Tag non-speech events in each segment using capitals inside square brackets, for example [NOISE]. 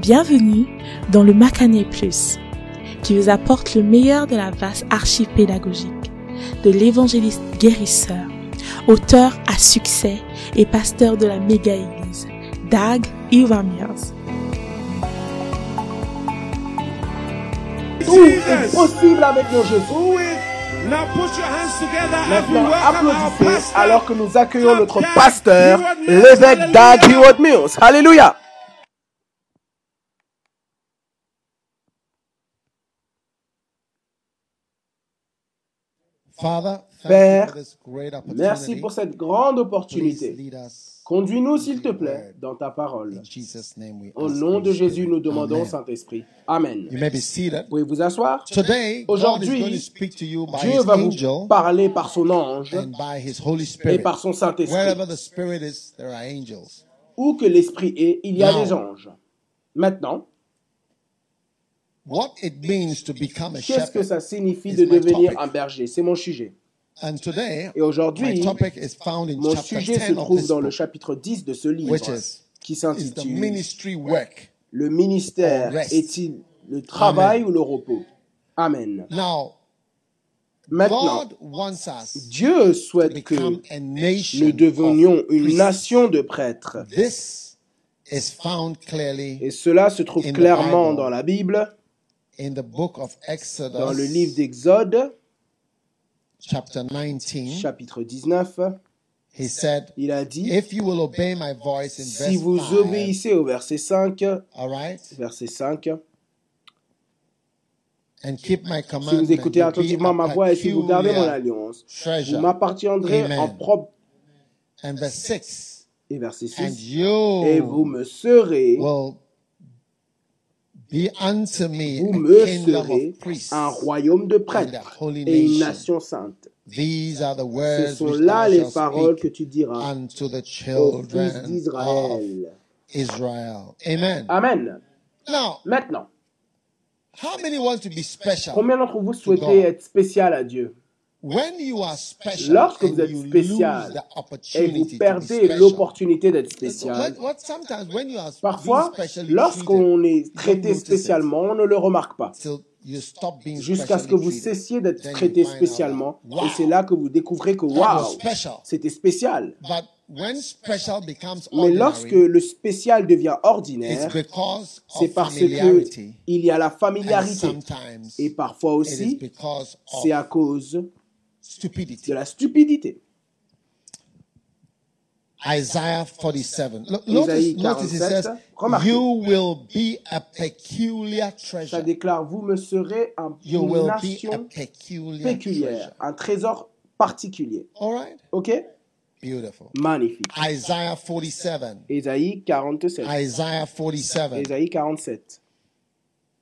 Bienvenue dans le Macané Plus, qui vous apporte le meilleur de la vaste archive pédagogique de l'évangéliste guérisseur, auteur à succès et pasteur de la méga-église, Dag Iwamias. Tout est possible avec nos Jésus. Maintenant, applaudissez pastor. alors que nous accueillons notre pasteur, l'évêque Dag Mills. Alléluia. Père, Merci pour cette grande opportunité. Conduis-nous, s'il te plaît, dans ta parole. in Jesus' name. We Au nom de Jésus, nous demandons. Saint-Esprit. Amen. Vous pouvez vous asseoir. Aujourd'hui, Dieu va vous parler par son ange et par son Saint-Esprit. Wherever the Spirit is, there are angels. Où que l'Esprit est, il y a des anges. Maintenant, What it means to become a qu'est-ce que ça signifie de devenir un berger? C'est mon sujet. And today, Et aujourd'hui, my topic is found in Mon sujet se 10 of trouve dans le chapitre 10 de ce livre which is, qui s'intitule. Le ministère est-il le travail Amen. ou le repos? Amen. Now, Maintenant, God wants us Dieu souhaite que nous devenions une nation de prêtres. This is found clearly Et cela se trouve In the clairement dans la Bible, in the book of Exodus, dans le livre d'Exode, chapter 19. chapitre 19. He said, Il a dit, If you will obey my voice in si vous 5, obéissez au verset 5, all right, verset 5, and keep my si vous écoutez attentivement ma voix et si vous gardez mon alliance, vous treasure. m'appartiendrez Amen. en propre. And verse 6, Et verset and 6, you et vous me serez will vous me serez un royaume de prêtres et une nation. sainte. These are the Ce words sont là les paroles que tu diras unto the aux fils d'Israël. Israel. Amen. Amen. Now, Maintenant, how many want to be special? combien d'entre vous souhaitez être spécial à Dieu? When you are special Lorsque vous êtes you spécial et opportunity vous to be perdez special. l'opportunité d'être spécial Parfois, lorsqu'on est traité spécialement, on ne le remarque pas. Jusqu'à ce que vous cessiez d'être traité spécialement. Et c'est là que vous découvrez que waouh, c'était spécial. But when special becomes Mais lorsque ordinary, le spécial devient it's ordinaire, c'est parce que familiarity. il y a la familiarité. Et parfois aussi, c'est à cause stupidity. de la stupidité. Isaiah 47. Look, Isaïe notice, notice it 47, says, remarquez. You will be a peculiar Ça treasure. déclare, vous me serez un- You une will be a nation peculiar péculière, treasure. un trésor particulier. All right? Ok? Beautiful. Magnifique. Isaiah 47. Ésaïe 47. Isaiah 47, Ésaïe 47,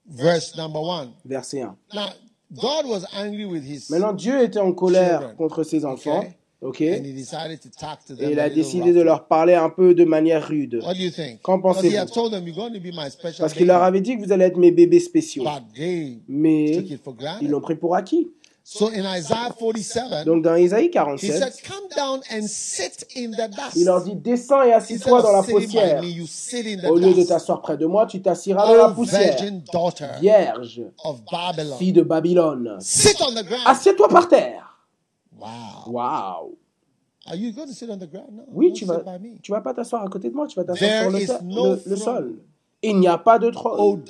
verse number 1. verset 1. Now, God was angry with his Maintenant, Dieu était en colère Children. contre ses enfants. Okay. Ok? And he decided to talk to them Et il a décidé de leur parler un peu de manière rude. What do you think? Qu'en Because he pensez-vous? Parce qu'il leur baby. avait dit que vous allez être mes bébés spéciaux. Mais ils l'ont pris pour acquis. So in Isaiah 47, Donc dans Ésaïe he 47, said, come down and sit in the dust. il leur dit Descends et assis-toi dans la poussière. me, you sit in the Au lieu de t'asseoir près de moi, tu t'assiras dans la O poussière. Vierge, of Babylon. fille de Babylone, assieds-toi par terre. Wow. Waouh Are you going to sit on the ground? No. Oui, tu vas, tu vas pas t'asseoir à côté de moi, tu vas t'asseoir sur le, no sol. Il n'y a pas de O trône.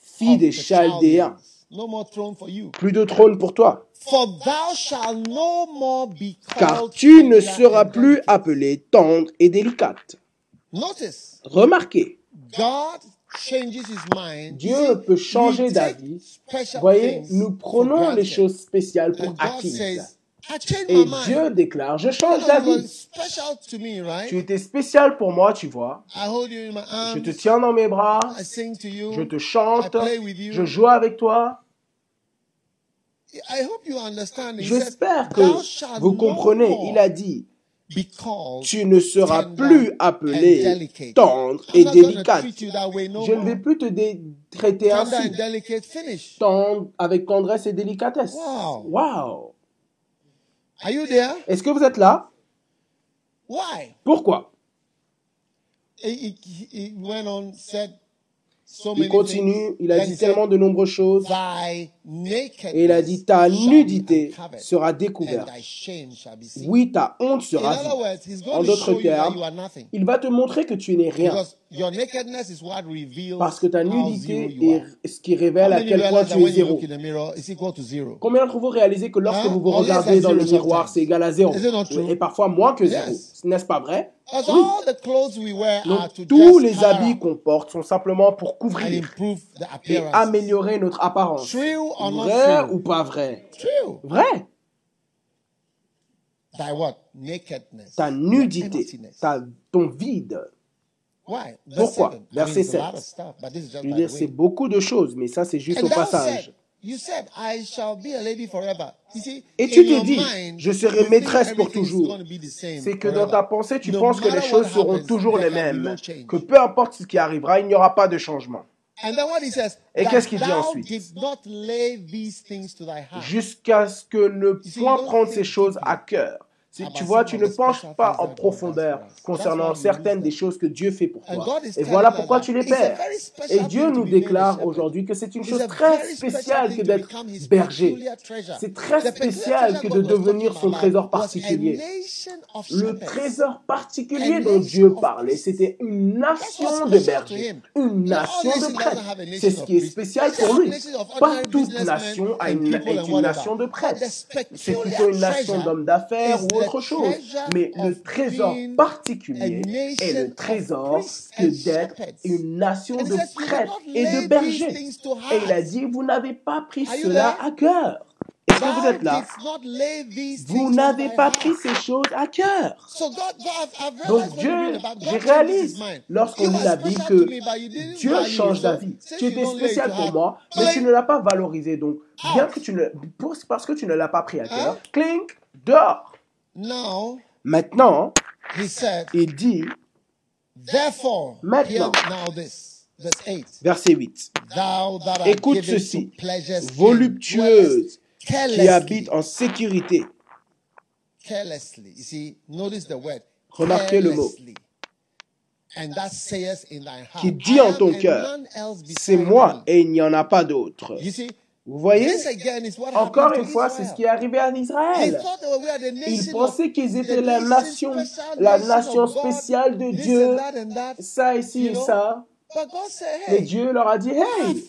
Fille des Chaldéens. Chaldeans. No more throne for you. Plus de trône pour toi. For thou shalt no more be Car tu ne seras plus appelée tendre et délicate. Notice, Remarquez, God changes his mind. Dieu peut changer d'avis. Voyez, nous prenons les choses spéciales pour acquises. Et. Dieu déclare, je change d'avis. Tu étais spécial pour moi, tu vois. Je te tiens dans mes bras, je te chante, je joue avec toi. I hope you understand. He J'espère que vous comprenez. Il a dit, tu ne seras plus appelé tendre et délicate. Je ne vais plus te traiter ainsi. Tendre avec tendresse et délicatesse. Wow. Wow. Are you there? Est-ce que vous êtes là? Why? Pourquoi? He, he, he went on, said, Il continue, il a dit tellement de nombreuses choses. Et il a dit, ta nudité sera découverte. Oui, ta honte sera vue. En d'autres termes. Il va te montrer que tu n'es rien. Because your nakedness is what reveals Parce que ta nudité est ce qui révèle à quel point tu es zéro? Combien d'entre vous réalisez que lorsque vous vous regardez dans le miroir, c'est égal à zéro? Et parfois moins que zéro. N'est-ce pas vrai? Oui. all the clothes we wear Donc, tous just les cover habits qu'on porte sont simplement pour couvrir et appearance. améliorer notre apparence. Vrai true? ou pas vrai? Vrai. Ta nudité, ta, ton vide. Pourquoi? 7. I mean, Verset it's a lot 7. of stuff, but this is just Je veux dire, c'est beaucoup de choses, mais ça, c'est juste au passage. Said, you said, I shall be a lady forever. You see, Et tu te dis, je serai maîtresse pour toujours. C'est que dans ta pensée, tu penses que les choses seront toujours les mêmes. Que peu importe ce qui arrivera, il n'y aura pas de changement. Et qu'est-ce qu'il dit ensuite? Jusqu'à ce que see, point think ces choses à cœur. Si about tu vois, some tu ne penches pas en profondeur concernant certaines des choses que Dieu fait pour And toi. Et voilà pourquoi that tu les it's a perds. very special Et Dieu nous déclare aujourd'hui que c'est une It's chose très very special spéciale que to d'être berger. C'est très spécial que de devenir son trésor particulier. Le trésor particulier dont Dieu parlait, c'était une nation de bergers, une nation de prêtres. C'est ce qui est spécial pour lui. Pas toute nation a une, est une nation de prêtres. C'est plutôt une nation d'hommes d'affaires ou the autre chose. Mais le trésor particulier a est nation le of trésor que d'être une nation de prêtres et de bergers. Et il a dit, vous n'avez pas pris cela à cœur. Est-ce que vous êtes là? Vous n'avez pas pris ces choses à cœur. Donc Dieu, je réalise lorsqu'on lit la Bible que Dieu change d'avis. Tu étais spécial pour moi, mais tu ne l'as pas valorisé. Donc, bien que tu ne, parce que tu ne l'as pas pris à cœur, Hein? clink, dehors. Now Maintenant, he said, il dit, Maintenant. now this, verse 8. verset 8, Thou that art Écoute ceci, voluptueuse, qui carelessly. habite en sécurité. carelessly. You see, notice the word. Remarquez le mot. carelessly. And that sayest in thine heart. Qui dit en ton cœur, none else C'est moi et il n'y en a pas d'autre. Vous voyez? Encore une fois, c'est ce qui est arrivé They Israël. Ils pensaient qu'ils étaient la nation la nation spéciale de Dieu, ça ici You et ça. Mais Dieu leur a dit, hey,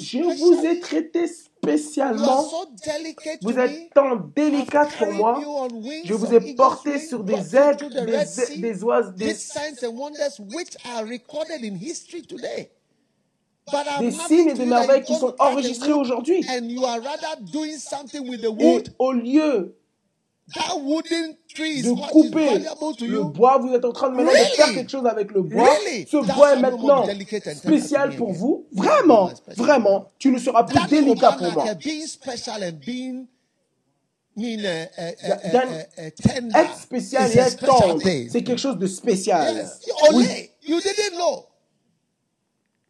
je vous ai traité spécialement. Vous êtes tant délicate pour moi. Je vous ai porté sur des ailes, des, des oises, des, des signes et des merveilles qui sont enregistrés aujourd'hui. Et au lieu de couper le bois, vous êtes en train de maintenant de faire quelque chose avec le bois. Ce bois est maintenant spécial pour vous. Vraiment, vraiment, tu ne seras plus délicat pour moi. Être spécial et être tendre, c'est quelque chose de spécial. Oui. Only you didn't know that they are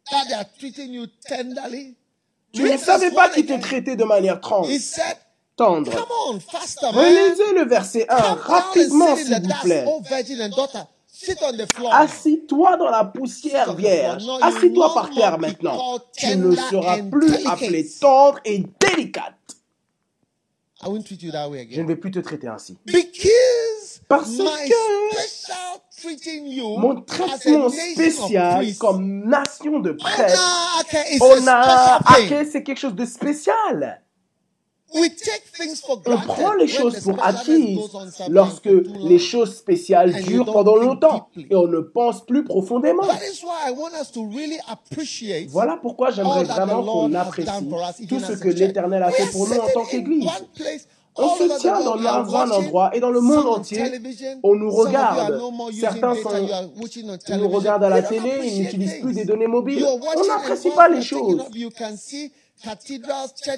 treating you tenderly. Tu ne savais pas one qu'ils te again. traitaient de manière tendre, tendre. Come on, faster, man. Relisez le verset 1 Come down and rapidement, s'il the vous plaît. virgin and daughter. Sit on the floor. Assis-toi dans la poussière vierge. Assis-toi par terre maintenant. Tu ne tender seras and plus delicate. appelé tendre et délicate. I won't treat you that way Je ne vais plus te traiter ainsi. Parce my que Mon traitement spécial comme nation de Ake is on a c'est quelque chose de spécial. We take things for On prend les choses pour acquises lorsque les choses spéciales durent pendant longtemps et on ne pense plus profondément. Voilà pourquoi j'aimerais vraiment qu'on apprécie tout ce que l'Éternel a fait pour nous en tant qu'Église. On se tient dans un watching, endroit et dans le monde entier, on nous regarde. Certains sont- nous regardent à la télé, ils n'utilisent plus des données mobiles. On n'apprécie and pas les choses.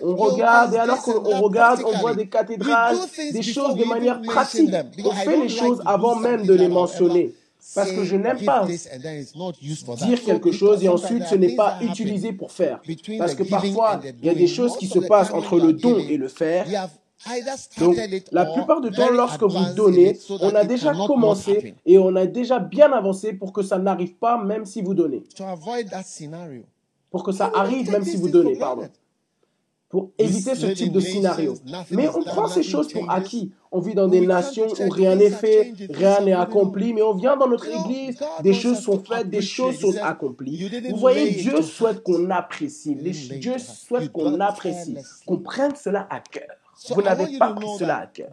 On regarde et alors qu'on regarde, on voit des cathédrales, des choses de manière pratique. On because I fait don't les choses avant même de les mentionner. Parce que je n'aime pas dire quelque because chose et ensuite there ce are n'est things pas utilisé pour faire. between Parce the que parfois, and the il y a des choses qui se passent entre le don et le faire. Donc, la plupart du temps, lorsque vous donnez, on a déjà commencé et on a déjà bien avancé pour que ça n'arrive pas, même si vous donnez. Pour que ça arrive, même si vous donnez, pardon. Pour éviter ce type de scénario. Mais is on prend ces choses pour acquis. On vit dans des nations où rien n'est fait, rien n'est accompli, mais on vient dans notre église, des choses sont faites, des choses sont accomplies. "You didn't Vous voyez, Dieu souhaite qu'on apprécie, Dieu souhaite qu'on apprécie, qu'on prenne cela à cœur. Vous n'avez pas pris cela à that cœur.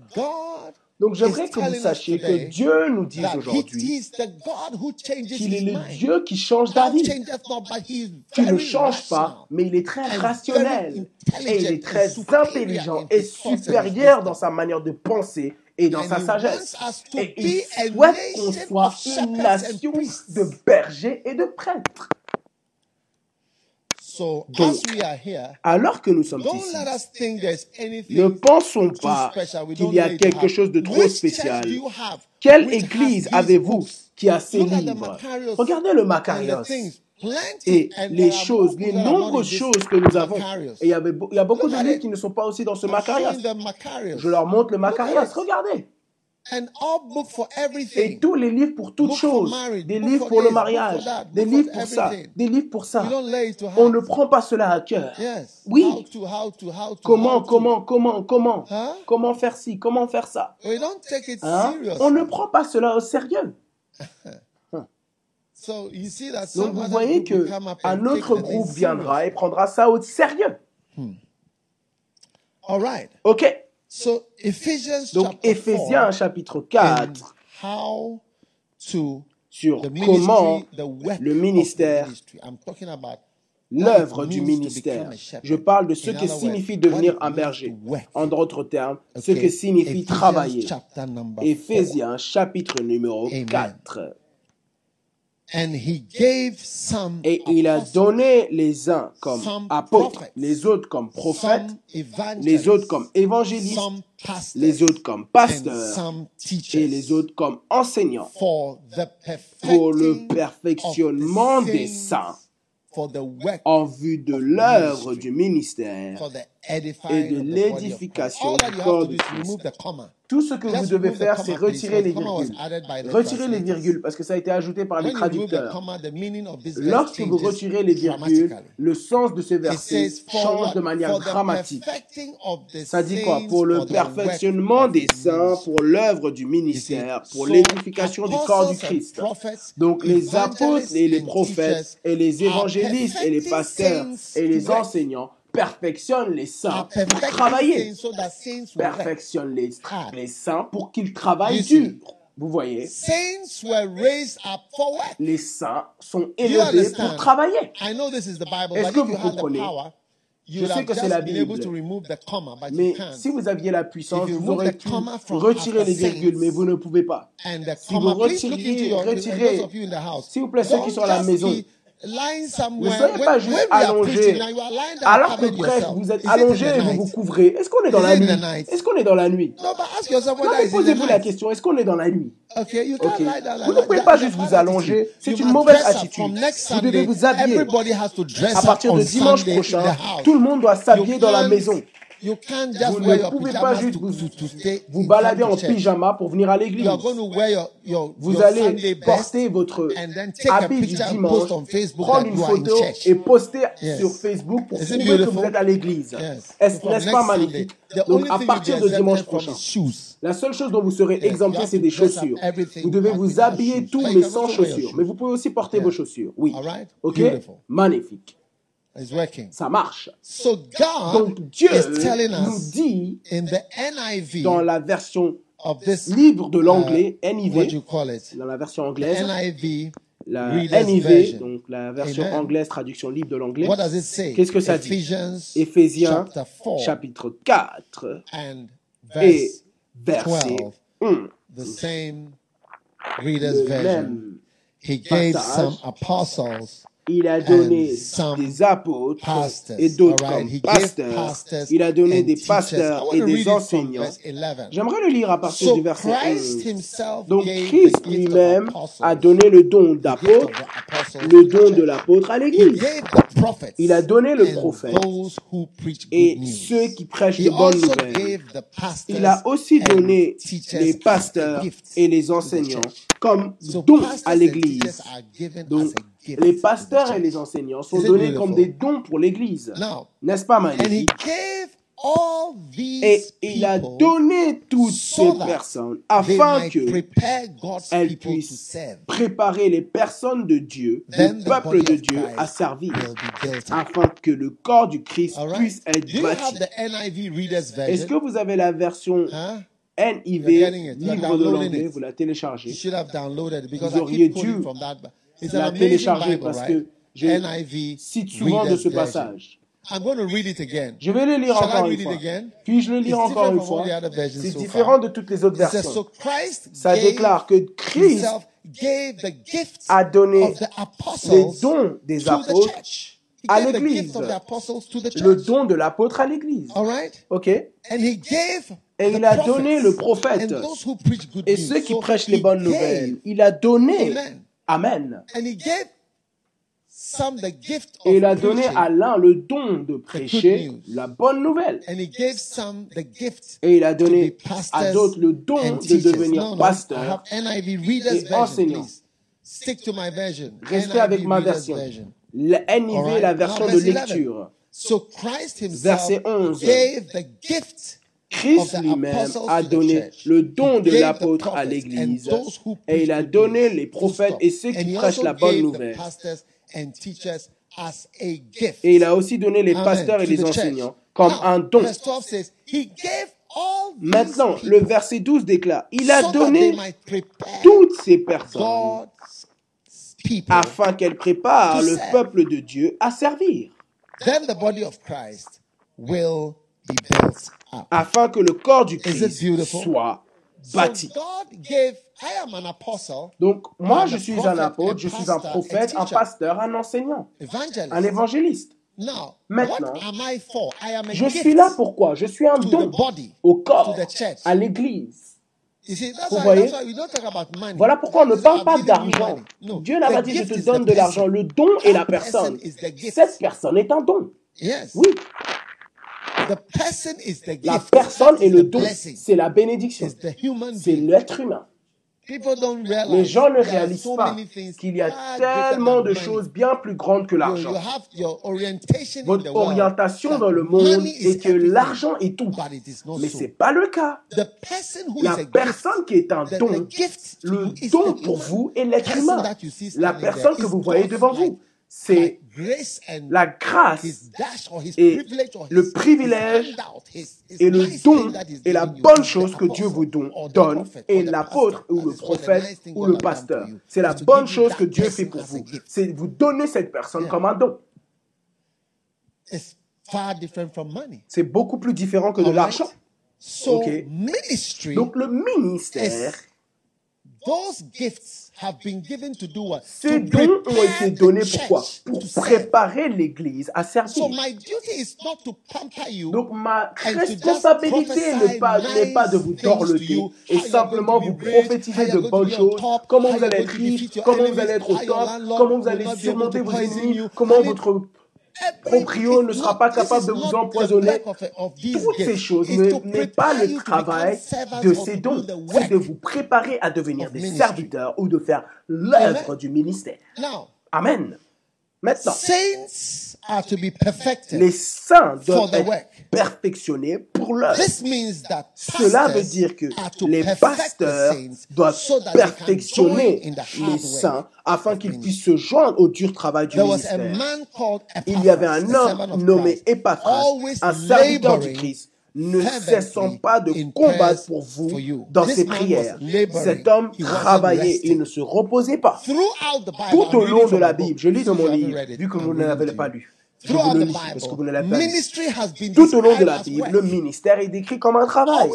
Donc j'aimerais is que vous sachiez que Dieu nous he aujourd'hui is the God who changes qu'il est le. Dieu qui change d'avis. changeth not, but he is qui ne very change pas, rational. mais il est très and rationnel et il est intelligent très and superior intelligent in et supérieur dans sa manière de penser et dans sa sagesse. Et il souhaite qu'on soit une nation de bergers et de prêtres. So Donc, as we are here, Alors que nous sommes don't ici, let us think there's ne pensons pas qu'il y a quelque chose de trop spécial. Quelle église avez-vous qui a ces livres? Regardez le. Plenty. et les choses, les nombreuses choses que nous avons. Et il y, avait il y a beaucoup de livres qui ne sont pas aussi dans ce Macarios. Je leur montre le it. Regardez. Et tous les livres pour toutes Book for choses. Des livres for pour le mariage. Des livres pour ça. Des livres pour ça. On ne prend pas cela à cœur. Oui. How to, how to, how to, Comment, comment, comment, comment? Comment faire ci Comment faire ça? We don't take it Hein? On ne prend pas cela au sérieux. [LAUGHS] So you see that Donc vous voyez que un autre groupe viendra serious. et prendra ça au sérieux. All right. Ok? So Ephesians Donc 4 chapitre and 4 how to sur the comment the le ministère l'œuvre du ministère. Je parle de ce que signifie devenir un berger. En d'autres termes, ce que signifie travailler. Éphésiens chapitre numéro Amen. 4. And he gave some Et il a donné les uns comme apôtres, prophets, les autres comme prophètes, les autres comme évangélistes, pastors, les autres comme pasteurs et les autres comme enseignants for the pour le perfectionnement the des saints, en vue de l'œuvre du ministère et de l'édification du corps de Christ. Tout ce que vous devez faire, c'est retirer les virgules. Retirer les virgules parce que ça a été ajouté par les traducteurs. Lorsque vous retirez les virgules, le sens de ce verset change de manière dramatique. Ça dit quoi? Pour le perfectionnement des saints, pour l'œuvre du ministère, pour l'édification du corps du Christ. Donc les apôtres et les prophètes et les évangélistes et les pasteurs et les enseignants perfectionnent les saints pour travailler. les, Ah. les saints pour qu'ils travaillent dur. Vous voyez? Saints were raised up for work. Les saints sont élevés pour travailler. Est-ce que vous comprenez? Je sais que c'est la Bible. Mais si vous aviez la puissance, vous the pu retirer les virgules, mais vous ne pouvez pas. Si vous retirez- house. S'il vous plaît, ceux qui sont à la maison, Ne soyez pas juste allongé. Alors que yourself. vous êtes allongé et vous vous couvrez. Est-ce qu'on est dans la nuit? Est-ce qu'on est dans la nuit? Posez-vous la question. Est-ce qu'on est dans la nuit? Okay, Vous ne pouvez pas juste vous allonger. C'est une mauvaise attitude. Vous devez vous habiller. À partir de dimanche prochain, tout le monde doit s'habiller dans la maison. You can't just Vous wear ne your pouvez pas juste to, vous, to, to stay vous in balader en pyjama pour venir à l'église. You are going to wear your, your, Vous allez porter votre and then take a habit du dimanche, post on Facebook prendre une photo et poster Yes. sur Facebook pour prouver que vous êtes à l'église. Yes. Est-ce n'est-ce pas magnifique? the Donc only à partir de dimanche prochain, la seule chose dont vous serez exempté, c'est des chaussures. Vous devez but vous habiller tout, mais sans chaussures. Mais vous pouvez aussi porter vos chaussures. Oui. Ok? Magnifique. It's working. Ça marche. So God Donc Dieu is telling nous us dit in the NIV dans la version of this, libre de l'anglais, what NIV, you call it, dans la version anglaise, NIV la NIV, Version. donc la version Amen. anglaise, traduction libre de l'anglais. What does it say? Qu'est-ce que ça dit? Ephesians Éphésiens chapter 4 chapitre 4 and et verse verset 12, 1. the same reader's Le version. même. He gave some apostles, Il a donné des apôtres et d'autres right? pasteurs. Il a donné des pasteurs et des enseignants. verse 11. J'aimerais le lire à partir So du verset Christ 11. himself Donc Christ lui-même a donné le don d'apôtre, le don de l'apôtre à l'Église. Il a donné le prophète et ceux qui prêchent He de bonnes nouvelles. Il a aussi and donné les as pasteurs et les enseignants comme pastors à l'Église. Donc, les pasteurs et les enseignants sont donnés comme des dons pour l'Église. N'est-ce pas magnifique Et il a donné toutes ces personnes afin might que prepare God's elles people to puissent préparer les personnes de Dieu, le peuple de Dieu à servir, afin que le corps du Christ puisse être bâti. Est-ce que vous avez la version? NIV, livre de l'anglais, vous la téléchargez. Vous auriez dû la télécharger parce que je cite souvent de ce passage. I'm going to read it again. Je vais le lire Shall I encore read une it fois. again? Puis-je le lire encore une fois? C'est différent de toutes les autres versions. Ça déclare que Christ a donné of the les dons des apôtres à l'Église. le don de l'apôtre à l'Église. Ok Et And he gave il a donné le prophète et ceux qui prêchent les bonnes nouvelles. Il a donné. Amen. Et il a donné à l'un le don de prêcher la bonne nouvelle. Et il a donné à d'autres le don de devenir pasteur. et enseignant. Restez avec ma version. La NIV, la version de verse 11. lecture. Verset 11. Christ lui-même a donné le don de l'apôtre à l'Église et il a donné les prophètes et ceux qui he prêchent la bonne nouvelle. Et il a aussi donné les pasteurs et les enseignants comme un don. Verse 12 says, He gave all these Maintenant, le verset 12 déclare, il a donné toutes ces personnes afin qu'elles préparent le peuple de Dieu à servir, Then the body of Christ will. Afin que le corps du Christ soit So bâti. Donc, moi, je suis un apôtre, je suis un prophète, un pasteur, un enseignant, evangelist. un évangéliste. Maintenant, Je suis là pourquoi Je suis un don au corps, to the church. à l'église. Vous voyez? that's why we don't talk about money. Voilà pourquoi on ne parle pas "I'm giving you d'argent. money." No, Dieu n'a the pas dit je te donne the de l'argent. person. Le don est la personne. Cette personne est un don. Yes. Oui, The person is the la personne est le the don. C'est la bénédiction. C'est l'être humain. Les gens ne réalisent pas qu'il y a greater tellement de choses bien plus grandes que l'argent. Votre orientation dans le monde est que l'argent est tout. Mais so. c'est pas le cas. The person who La personne qui est un don, le you is don the pour human vous est l'être humain. La personne que vous voyez devant vous, c'est la grâce et le privilège et le don est la bonne chose que Dieu vous donne et l'apôtre ou le prophète ou le pasteur. C'est la bonne chose que Dieu fait pour vous. C'est vous donner cette personne comme un don. It's far different from money. C'est beaucoup plus différent que de l'argent. Okay. Donc le ministère, those gifts have been given to do what? ces dons ont été donnés pourquoi Pour préparer l'Église à So servir. my duty is not to pamper you. Donc ma responsabilité n'est pas, n'est pas de vous dorloter you, et simplement vous prophétiser de bonnes choses, comment vous allez être riche, comment vous allez être au top, comment vous allez surmonter vos ennemis, comment votre proprio ne sera pas capable de vous empoisonner. Toutes ces choses n'est pas le travail de ces dons, c'est de vous préparer à devenir des serviteurs ou de faire l'œuvre du ministère. Amen. Maintenant, saints are to be perfected. les saints doivent être work. perfectionnés pour that Cela veut dire que les pasteurs doivent perfectionner les saints afin qu'ils puissent se joindre au dur travail du ministère. Il y avait un Epaphras, homme nommé always un serviteur du Christ, ne cessant pas de combattre pour vous dans ses prières. Cet homme travaillait, il ne se reposait pas. Tout au long de la. Bible, je lis dans mon livre, vu que vous ne l'avez pas lu. Throughout the Bible, ministry has been Tout au long de la Bible, le ministère est décrit comme un travail.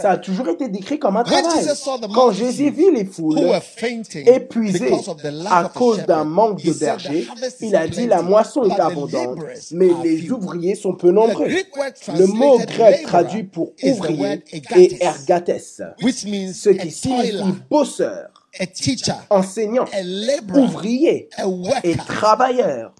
Ça a toujours été décrit comme un travail. Quand Jésus vit les foules épuisées à cause d'un manque de said, berger, "The harvest is il a dit la moisson est abondante, mais les few." ouvriers sont peu nombreux. Le mot grec traduit pour ouvrier est ergates, ce qui signifie bosseur, enseignant, ouvrier et travailleur.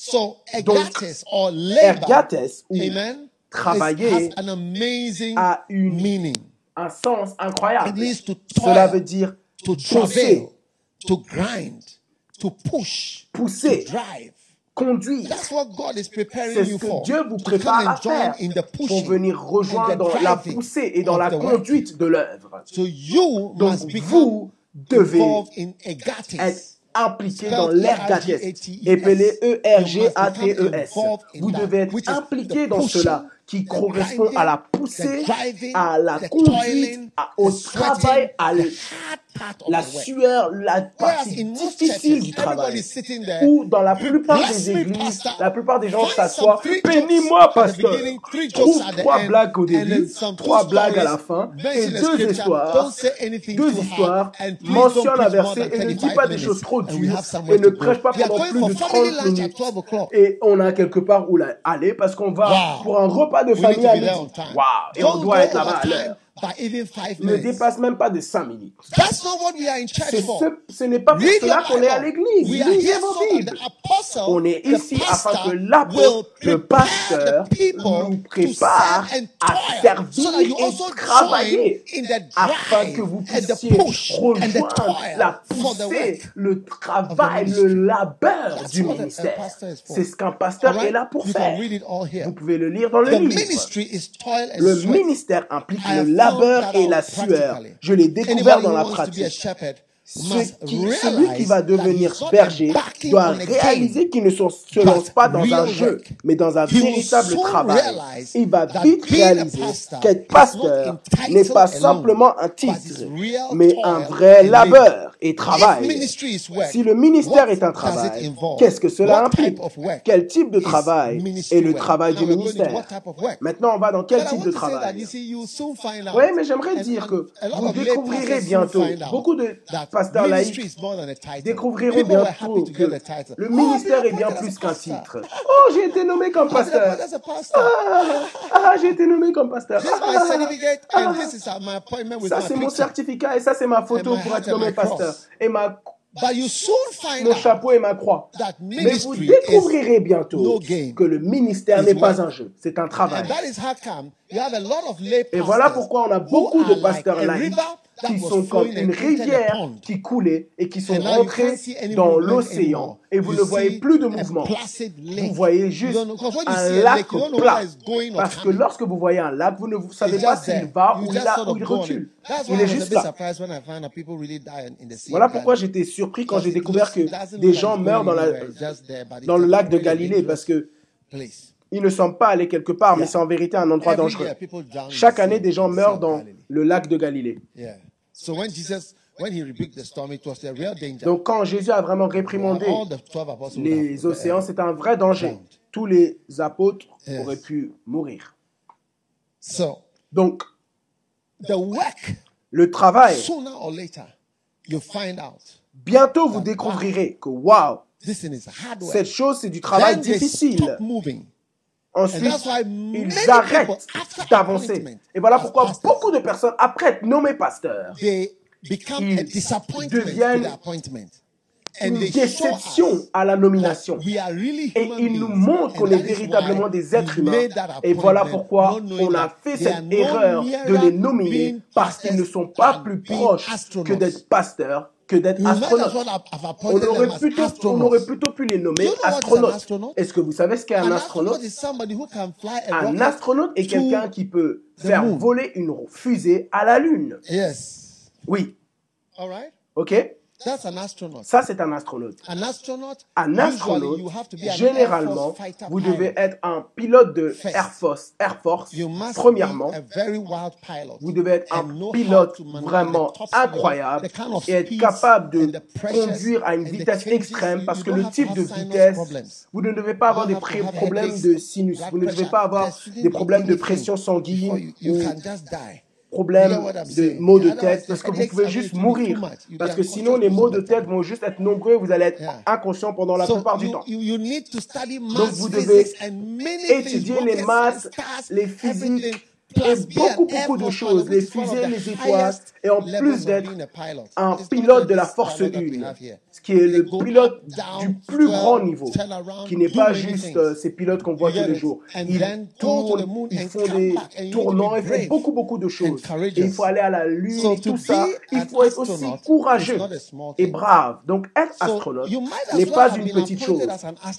So Donc, egates or labor, Ergates ou amen, travailler has an amazing a une, meaning. un sens It incroyable. means to Cela toil, veut dire to pousser, travail, to grind, to push, to pousser, drive. conduire. That's what God is C'est preparing ce you que for. Dieu vous to prépare à faire in the pour venir rejoindre dans la poussée et dans la conduite de l'œuvre. So you Donc vous devez involved in egates. être impliqué dans l'ergates, must E-R-G-A-T-E-S. Vous devez être impliqué dans cela qui correspond à la poussée, à la conduite, au travail, à the la sueur, la partie difficile du travail. Ou dans la plupart des églises, la plupart des gens s'assoient. Bénis-moi, pasteur. Trouve trois blagues au début, trois blagues à la fin, et deux histoires. don't say anything Deux histoires, mentionne un verset et ne dis 35 pas des choses trop dures et ne prêche pas pendant plus de family 30 lunch at minutes. 12 o'clock. Et on a quelque part où aller parce qu'on va pour un repas de famille à. Waouh Et on doit être là-bas à l'heure. By even five Ne minutes. dépasse même pas de 5 minutes. That's not what we are in church C'est for. ce, ce n'est pas pour Read cela your qu'on est à Bible. l'église. We are Lisez here vos so that Bibles. the apostle, On est the ici afin pastor que will l'apôtre, le prepare pasteur, the people nous to prépare serve and à toil, servir so that you et travailler join in the afin drive que vous and the puissiez push and the rejoindre toil la for the poussée, work. le travail, le labeur That's du what a- a ministère. pastor is for. C'est ce qu'un pasteur est là pour You can faire. read it all here. Vous pouvez le lire dans le The livre. ministry is toil and Le sweat. ministère implique I have le labeur et la sueur. Je l'ai découvert dans la pratique. Ce qui- celui qui va devenir berger doit réaliser qu'il ne se lance pas dans un jeu, mais dans un véritable travail. Il va vite réaliser qu'être pasteur n'est pas simplement un titre, mais un vrai labeur et travail. Si le ministère est un travail, qu'est-ce que cela implique? Quel type de travail est le travail du ministère? Maintenant, on va dans quel type de travail? Oui, mais j'aimerais dire que vous découvrirez bientôt, beaucoup de pasteurs laïcs découvriront bientôt que le Oh, ministère est bien plus qu'un titre. Oh, j'ai été nommé comme pasteur. Ah, ah, j'ai été nommé comme pasteur. Ah, ah, with ça c'est mon certificat et ça c'est ma photo pour être nommé pasteur. Et ma, But you soon find mon chapeau et ma croix. Mais vous découvrirez bientôt no que le ministère n'est pas un jeu, c'est un travail. And that is how come you have a lot of lay Et voilà pourquoi on a beaucoup de pasteurs laïcs qui sont comme une a rivière qui coulait et qui sont any dans l'océan. Et vous ne voyez plus de a mouvement. Vous voyez juste un a lac plat. Parce que lorsque vous voyez un lac, vous ne vous savez pas s'il va ou, là, sort ou il recule. Il est a juste là. Voilà pourquoi j'étais surpris quand j'ai découvert que des gens meurent dans, la, dans le a lac de Galilée parce que ils ne semblent pas aller quelque part, mais c'est en vérité un endroit dangereux. Chaque année, des gens meurent dans le lac de Galilée. Yeah. So when Jesus, when he rebuked the storm, it was a real danger. Donc quand Jésus a vraiment réprimandé all the 12 apostles would les have- océans, c'est un vrai danger. Tous les apôtres auraient pu mourir. So Donc, the work, le travail, sooner or later, you find out bientôt vous découvrirez que waouh, cette chose c'est du travail difficile. Ensuite, ils arrêtent d'avancer. Et voilà pourquoi beaucoup de personnes, après être nommées pasteurs, Ils deviennent une déception à la nomination. Et ils nous montrent qu'on est véritablement des êtres humains. Et voilà pourquoi on a fait cette erreur de les nominer being parce qu'ils ne sont pas plus proches que d'être pasteurs, que d'être We might as astronautes. well have, have On aurait, plutôt, on aurait plutôt pu les nommer astronautes. astronaut? Est-ce que vous savez ce qu'est un astronaute Un astronaute est quelqu'un qui peut faire voler une fusée à la Lune. Yes. Oui, ça, c'est un astronaute. An astronaut, un astronaute, généralement, vous devez être un pilote de Air Force. Air Force premièrement, vous devez être un pilote vraiment incroyable et être capable de conduire à une vitesse extrême parce que le type de vitesse, vous ne devez pas avoir des problèmes de sinus, vous ne devez pas avoir des problèmes de pression sanguine. Ou problème de maux de tête parce que vous pouvez juste mourir. Parce que sinon, les maux de tête vont juste être nombreux vous allez être inconscient pendant la plupart du temps. Donc, vous devez étudier les maths, les physiques, et beaucoup, beaucoup de choses, les fusées, les étoiles, et en plus d'être un pilote de la Force 1, qui est le pilote du plus grand niveau, qui n'est pas juste ces pilotes qu'on voit tous les jours. Ils tournent, ils font des tournants, ils font beaucoup, beaucoup de choses. Et il faut aller à la Lune et tout ça. Il faut être aussi courageux et brave. Donc, être astronaute n'est pas une petite chose.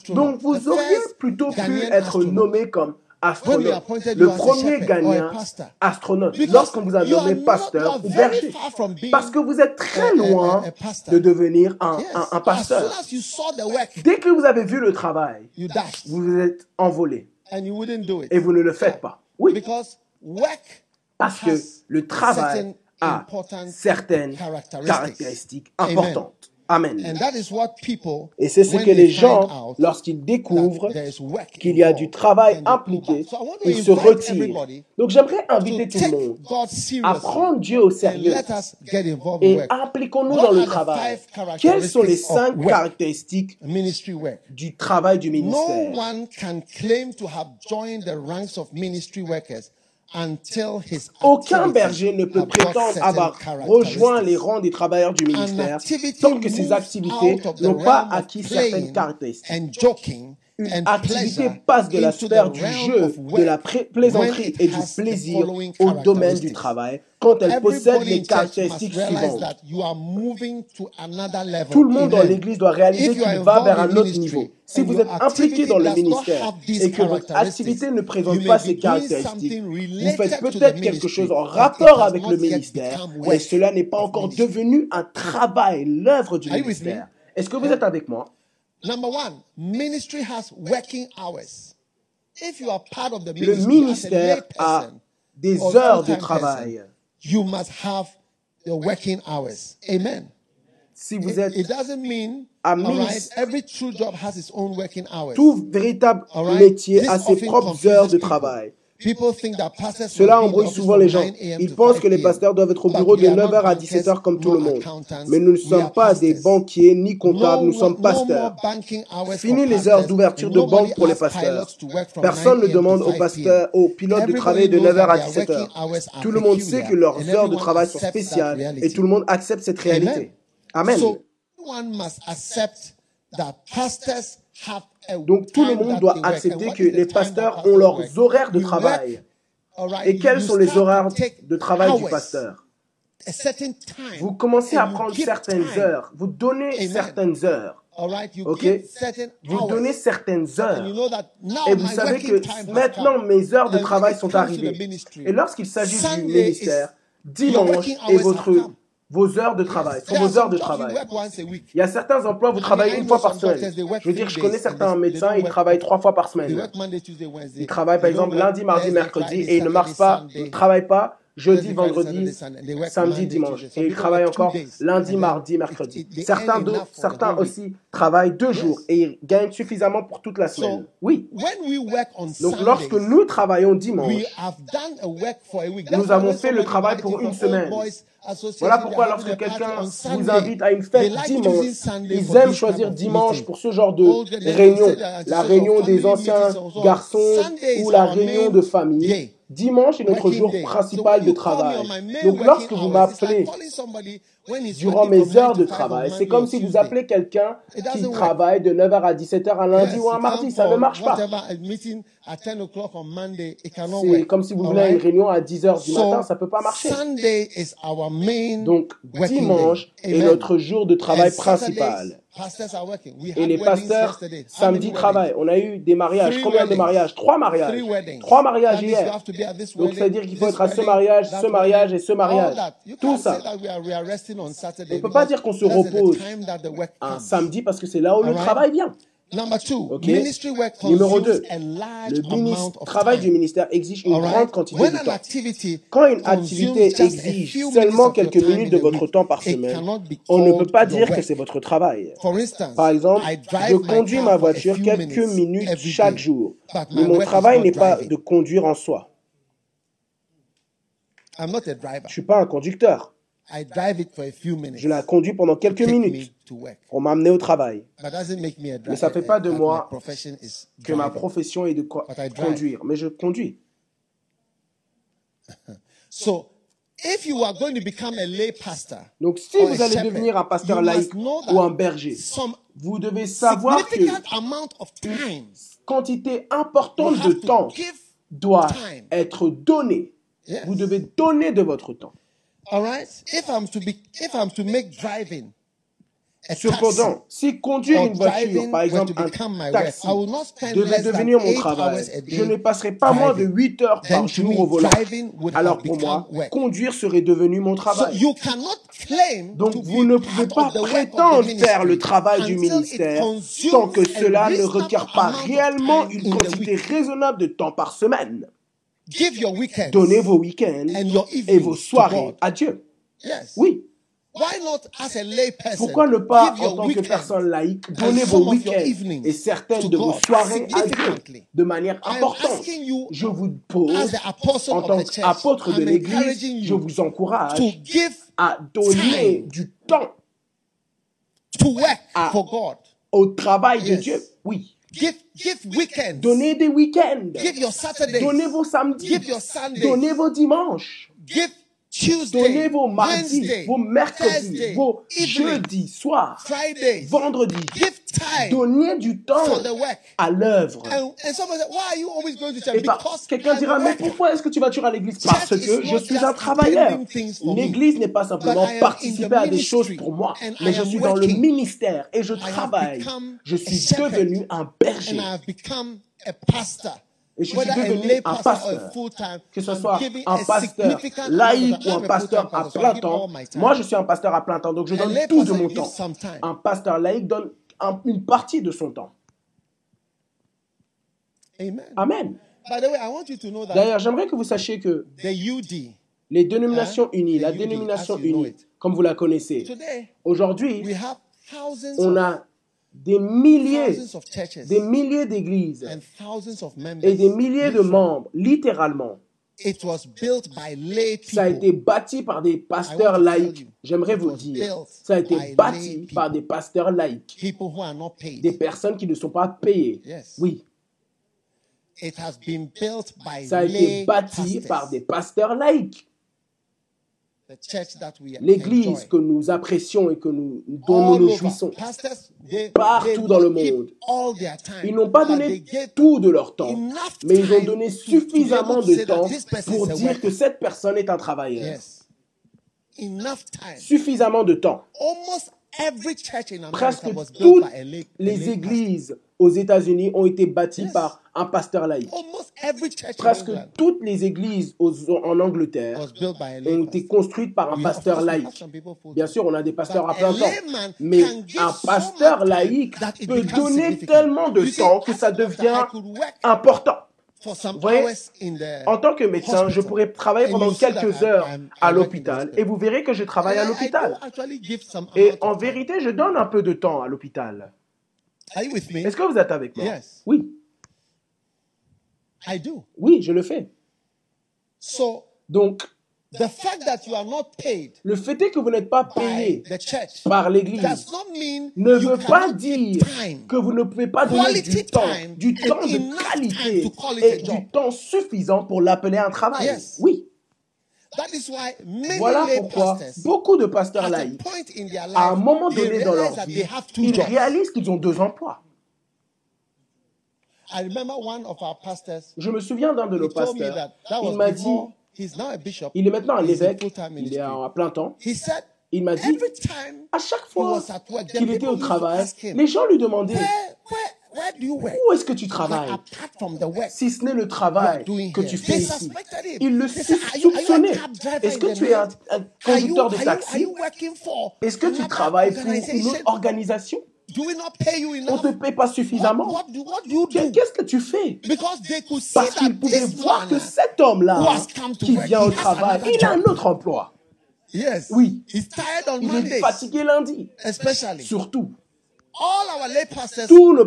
Donc, vous auriez plutôt pu être nommé comme astronaute. Le premier gagnant, astronaute, lorsqu'on vous a nommé pasteur ou berger, parce que vous êtes très loin de devenir un, un, un pasteur. Dès que vous avez vu le travail, vous vous êtes envolé. Et vous ne le faites pas. Oui. Parce que le travail a certaines caractéristiques importantes. Et c'est ce que les gens, lorsqu'ils découvrent qu'il y a du travail impliqué, ils se retirent. Donc j'aimerais inviter tout le monde à prendre Dieu au sérieux. et appliquons-nous dans le travail. Quelles sont les cinq caractéristiques du travail du ministère? Aucun berger ne peut prétendre avoir rejoint les rangs des travailleurs du ministère tant que ses activités n'ont pas acquis certaines caractéristiques. Mm. une activité passe de la sphère du jeu, de la plaisanterie et du plaisir au domaine du travail quand elle possède les caractéristiques suivantes. Tout le monde dans l'Église doit réaliser qu'il va vers un autre niveau. Si vous êtes impliqué dans le ministère et que votre activité ne présente pas ces caractéristiques, vous faites peut-être quelque chose en rapport avec le ministère, mais cela n'est pas encore devenu un travail, l'œuvre du ministère. Est-ce que vous êtes avec moi? Number one, ministry has working hours. If you are part of the ministry, le ministère a des heures de travail. You must have the working hours. Amen. Si vous êtes it, doesn't mean every true job has its own working hours. Tout véritable métier a ses propres heures de travail. Cela embrouille souvent les gens. Ils pensent que les pasteurs doivent être au bureau de 9h à 17h comme tout le monde. Mais nous ne sommes pas des banquiers ni comptables, nous sommes pasteurs. Fini les heures d'ouverture de banque pour les pasteurs. Personne ne demande aux pasteurs, aux pilotes de travailler de 9h à 17h. Tout le monde sait que leurs heures de travail sont spéciales et tout le monde accepte cette réalité. Amen. Donc tout le monde doit accepter que les pasteurs ont leurs horaires de travail. Et quels sont les horaires de travail du pasteur? Vous commencez à prendre certaines heures, vous donnez certaines heures. Ok, vous donnez certaines heures. Et vous savez que maintenant mes heures de travail sont arrivées. Et lorsqu'il s'agit du ministère, dimanche est votre vos heures de travail. Ce sont vos heures de travail. Il y a certains emplois, vous travaillez une fois par semaine. Je veux dire, je connais certains médecins, ils travaillent trois fois par semaine. Ils travaillent par exemple lundi, mardi, mercredi et ils ne marchent pas, ils ne travaillent pas jeudi, vendredi, samedi, dimanche. Et ils travaillent encore lundi, mardi, mercredi. Certains, de, certains aussi travaillent deux jours et ils gagnent suffisamment pour toute la semaine. Oui. Donc lorsque nous travaillons dimanche, nous avons fait le travail pour une semaine. Voilà pourquoi lorsque quelqu'un vous invite à une fête dimanche, ils aiment choisir dimanche pour ce genre de réunion, la réunion des anciens garçons ou la réunion de famille. Dimanche est notre jour principal de travail. Donc lorsque vous m'appelez durant mes heures de travail, c'est comme si vous appelez quelqu'un qui travaille de 9h à 17h un lundi ou un mardi. Ça ne marche pas. C'est comme si vous voulez une réunion à 10h du matin. Ça ne peut pas marcher. Donc dimanche est notre jour de travail principal pasteurs, yesterday. How samedi, travaillent. On a eu des mariages. Combien de mariages? Trois mariages. Trois mariages hier. Donc, c'est-à-dire qu'il faut être à ce mariage, ce mariage et ce mariage. Tout ça. on On peut pas dire qu'on se repose un samedi parce que c'est là où le travail vient. Number two, Ok. ministry work Numéro consumes 2, a large le travail du ministère exige une right? grande quantité When de temps. Quand une activité exige seulement quelques minutes in de votre temps par semaine, on ne peut pas dire que c'est votre travail. For instance, Par exemple, je my conduis ma voiture quelques minutes chaque day, jour. Mais mon travail n'est pas de conduire en soi. I'm not a driver. Je ne suis pas un conducteur. I drive it for a few minutes. Je la conduis pendant quelques minutes pour m'amener au travail. But doesn't make me a driver. Mais ça fait pas de moi my profession is Que ma profession est de conduire. Mais je conduis. [LAUGHS] So, if you are going to become a lay pastor, Donc si or vous a allez devenir un pasteur laïque ou un berger, vous devez savoir que significant amount of time quantité importante de temps doit être donnée. Vous devez donner de votre temps. All right? If I'm to be, if I'm to make driving Cependant, si conduire une voiture, par exemple un taxi, devait devenir mon eight travail, je ne passerai pas moins de driving. 8 heures par jour me, au volant. Alors pour moi, conduire serait devenu mon So travail. you cannot claim Donc to vous ne pouvez pas the work of the prétendre faire le travail du ministère tant que cela ne requiert pas réellement une quantité raisonnable de temps par semaine. Give your weekends. Donnez vos week-ends And your et vos to soirées God. à Dieu. Yes. Oui. Why not as a lay person? Pourquoi ne pas, give en tant que personne laïque, and donner vos of your week-ends et certaines de vos soirées à Dieu de manière importante Je vous pose, en tant qu'apôtre de l'Église, je vous encourage to give à donner du temps to work for God. au travail de. Dieu. Oui. Give weekends. Donnez des week-ends. Give your Saturdays. Donnez vos samedis. Give your Sundays. Donnez vos dimanches. Give Tuesday. Donnez vos mardis, Wednesday, vos mercredis, Thursday, vos jeudis, soirs, Fridays. vendredis. Give time Donnez du temps for the work. à l'œuvre. Et par- Because quelqu'un dira, a mais pourquoi est-ce que tu vas toujours à l'église? Parce que je suis un travailleur. L'église n'est pas simplement participer à des choses pour moi, mais je suis dans le ministère et je travaille. Je suis devenu un berger. Et je suis devenu un pasteur. Que ce soit un pasteur laïque ou un pasteur à plein temps. Moi, je suis un pasteur à plein temps, donc je donne tout de mon temps. Un pasteur laïque donne un- une partie de son temps. Amen. Amen. By the way, I want you to know that D'ailleurs, j'aimerais que vous sachiez que les dénominations Hein? unies, la dénomination unie, comme vous la connaissez, aujourd'hui, on a des milliers, thousands of churches des milliers d'églises and thousands of members. et des milliers de Literally, membres, littéralement. It was built by lay people. Ça a été bâti par des pasteurs you, J'aimerais vous dire, ça a été bâti par des pasteurs laïques, people who are not paid. des personnes qui ne sont pas payées. Yes. Oui, It has been built by ça a été bâti pastors. par des pasteurs laïques. The church that we L'église que nous apprécions et que nous, dont nous nous jouissons, Partout dans le monde. all their time, ils n'ont pas but donné tout de leur temps, mais ils ont time donné suffisamment de say that temps this person pour is a dire que cette personne est un travailleur. Yes. Enough time. Suffisamment de temps. Almost every church in America Presque toutes les églises aux États-Unis ont été bâties Yes. par un pasteur laïque. Presque toutes les églises aux- en Angleterre ont été construites par un pasteur laïque. Bien sûr, on a des pasteurs à plein temps, mais un pasteur laïque peut donner tellement de temps que ça devient important. Vous voyez, En tant que médecin, je pourrais travailler pendant quelques heures à l'hôpital et vous verrez que je travaille à l'hôpital. Et en vérité, je donne un peu de temps à l'hôpital. Are you with me? Est-ce que vous êtes avec moi? Yes. Oui, I do. oui, je le fais. So Donc, the fact that you are not paid le fait est que vous n'êtes pas payé the church par l'Église ne veut pas dire time. que vous ne pouvez pas donner du temps, du temps de qualité et du temps suffisant pour l'appeler un travail. Yes. Oui, That is why many voilà pourquoi beaucoup de pasteurs laïcs, à un moment donné dans leur vie, ils réalisent qu'ils ont deux emplois. I remember one of our pastors. Je me souviens d'un de nos pasteurs, il m'a dit, before. He's now a bishop. il est maintenant un évêque, il est à plein temps. He said Il m'a dit, à chaque he fois was at work, the qu'il était au travail, les gens lui demandaient, where, where, where do you work? où est-ce que tu travailles? apart from the work. Si ce n'est le travail que tu fais ici. suspected him. Il le driver Est-ce que tu es un, un conducteur de taxi? Est-ce que tu travailles pour une autre organisation? On ne te paie pas suffisamment? Qu'est-ce que tu fais? Parce qu'ils pouvaient voir que cet homme-là qui vient au travail, il a un autre emploi. Oui. Il est fatigué lundi. Surtout,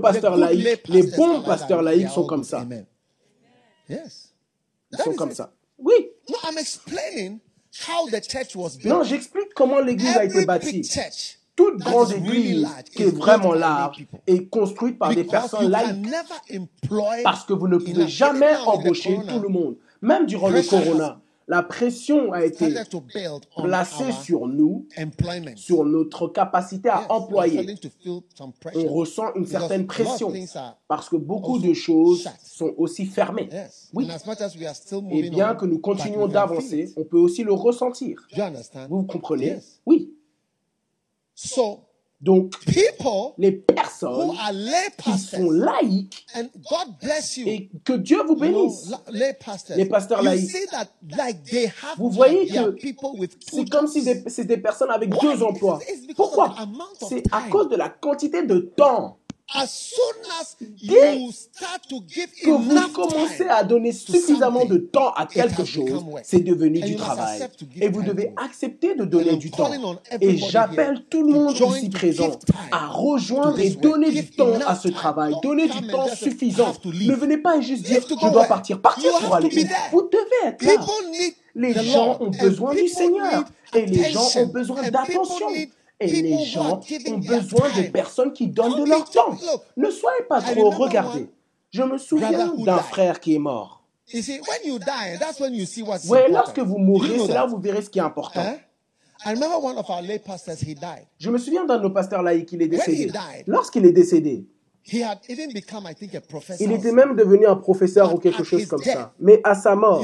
Pasteurs good laïcs, lay les bons pasteurs laïcs sont comme ça. Ils sont comme ça. Oui. Non, j'explique comment l'église a été bâtie. Toute grande église qui est vraiment large est construite par des personnes laïques. Parce que vous ne pouvez jamais embaucher tout le monde. Même durant le corona, la pression a été placée sur nous, sur notre capacité à employer. On ressent une certaine pression parce que beaucoup de choses sont aussi fermées. Oui. Et bien que nous continuons d'avancer, on peut aussi le ressentir. Vous comprenez? Oui. Donc, people les who personnes are lay qui sont laïques and God bless you. et que Dieu vous you know, bénisse. la- lay pastors. Les pasteurs that like they have Vous voyez que C'est comme si c'est des personnes avec Why? deux emplois. It's- it's because Pourquoi? C'est à cause de la quantité de temps As soon as Dès you start to give que vous commencez à donner suffisamment de temps à quelque chose, c'est devenu du travail. Et vous devez accepter de donner du temps. Et j'appelle tout le monde ici présent à rejoindre et donner du temps à ce travail. Donner du temps suffisant. Ne venez pas juste dire je dois partir. Partir pour aller. Vous devez être là. Les gens ont besoin du Seigneur. Et les gens ont besoin d'attention. Et les gens ont their besoin de time. personnes qui donnent de leur temps. Ne soyez pas trop regardés. Je me souviens d'un frère qui est mort. Ouais, lorsque vous mourrez, c'est là où vous verrez ce qui est important. Huh? I remember one of our lay pastors, he died. Je me souviens d'un de nos pasteurs laïcs, il est décédé. Lorsqu'il est décédé, il était même devenu un professeur But ou quelque at chose his comme ça. Mais à sa mort,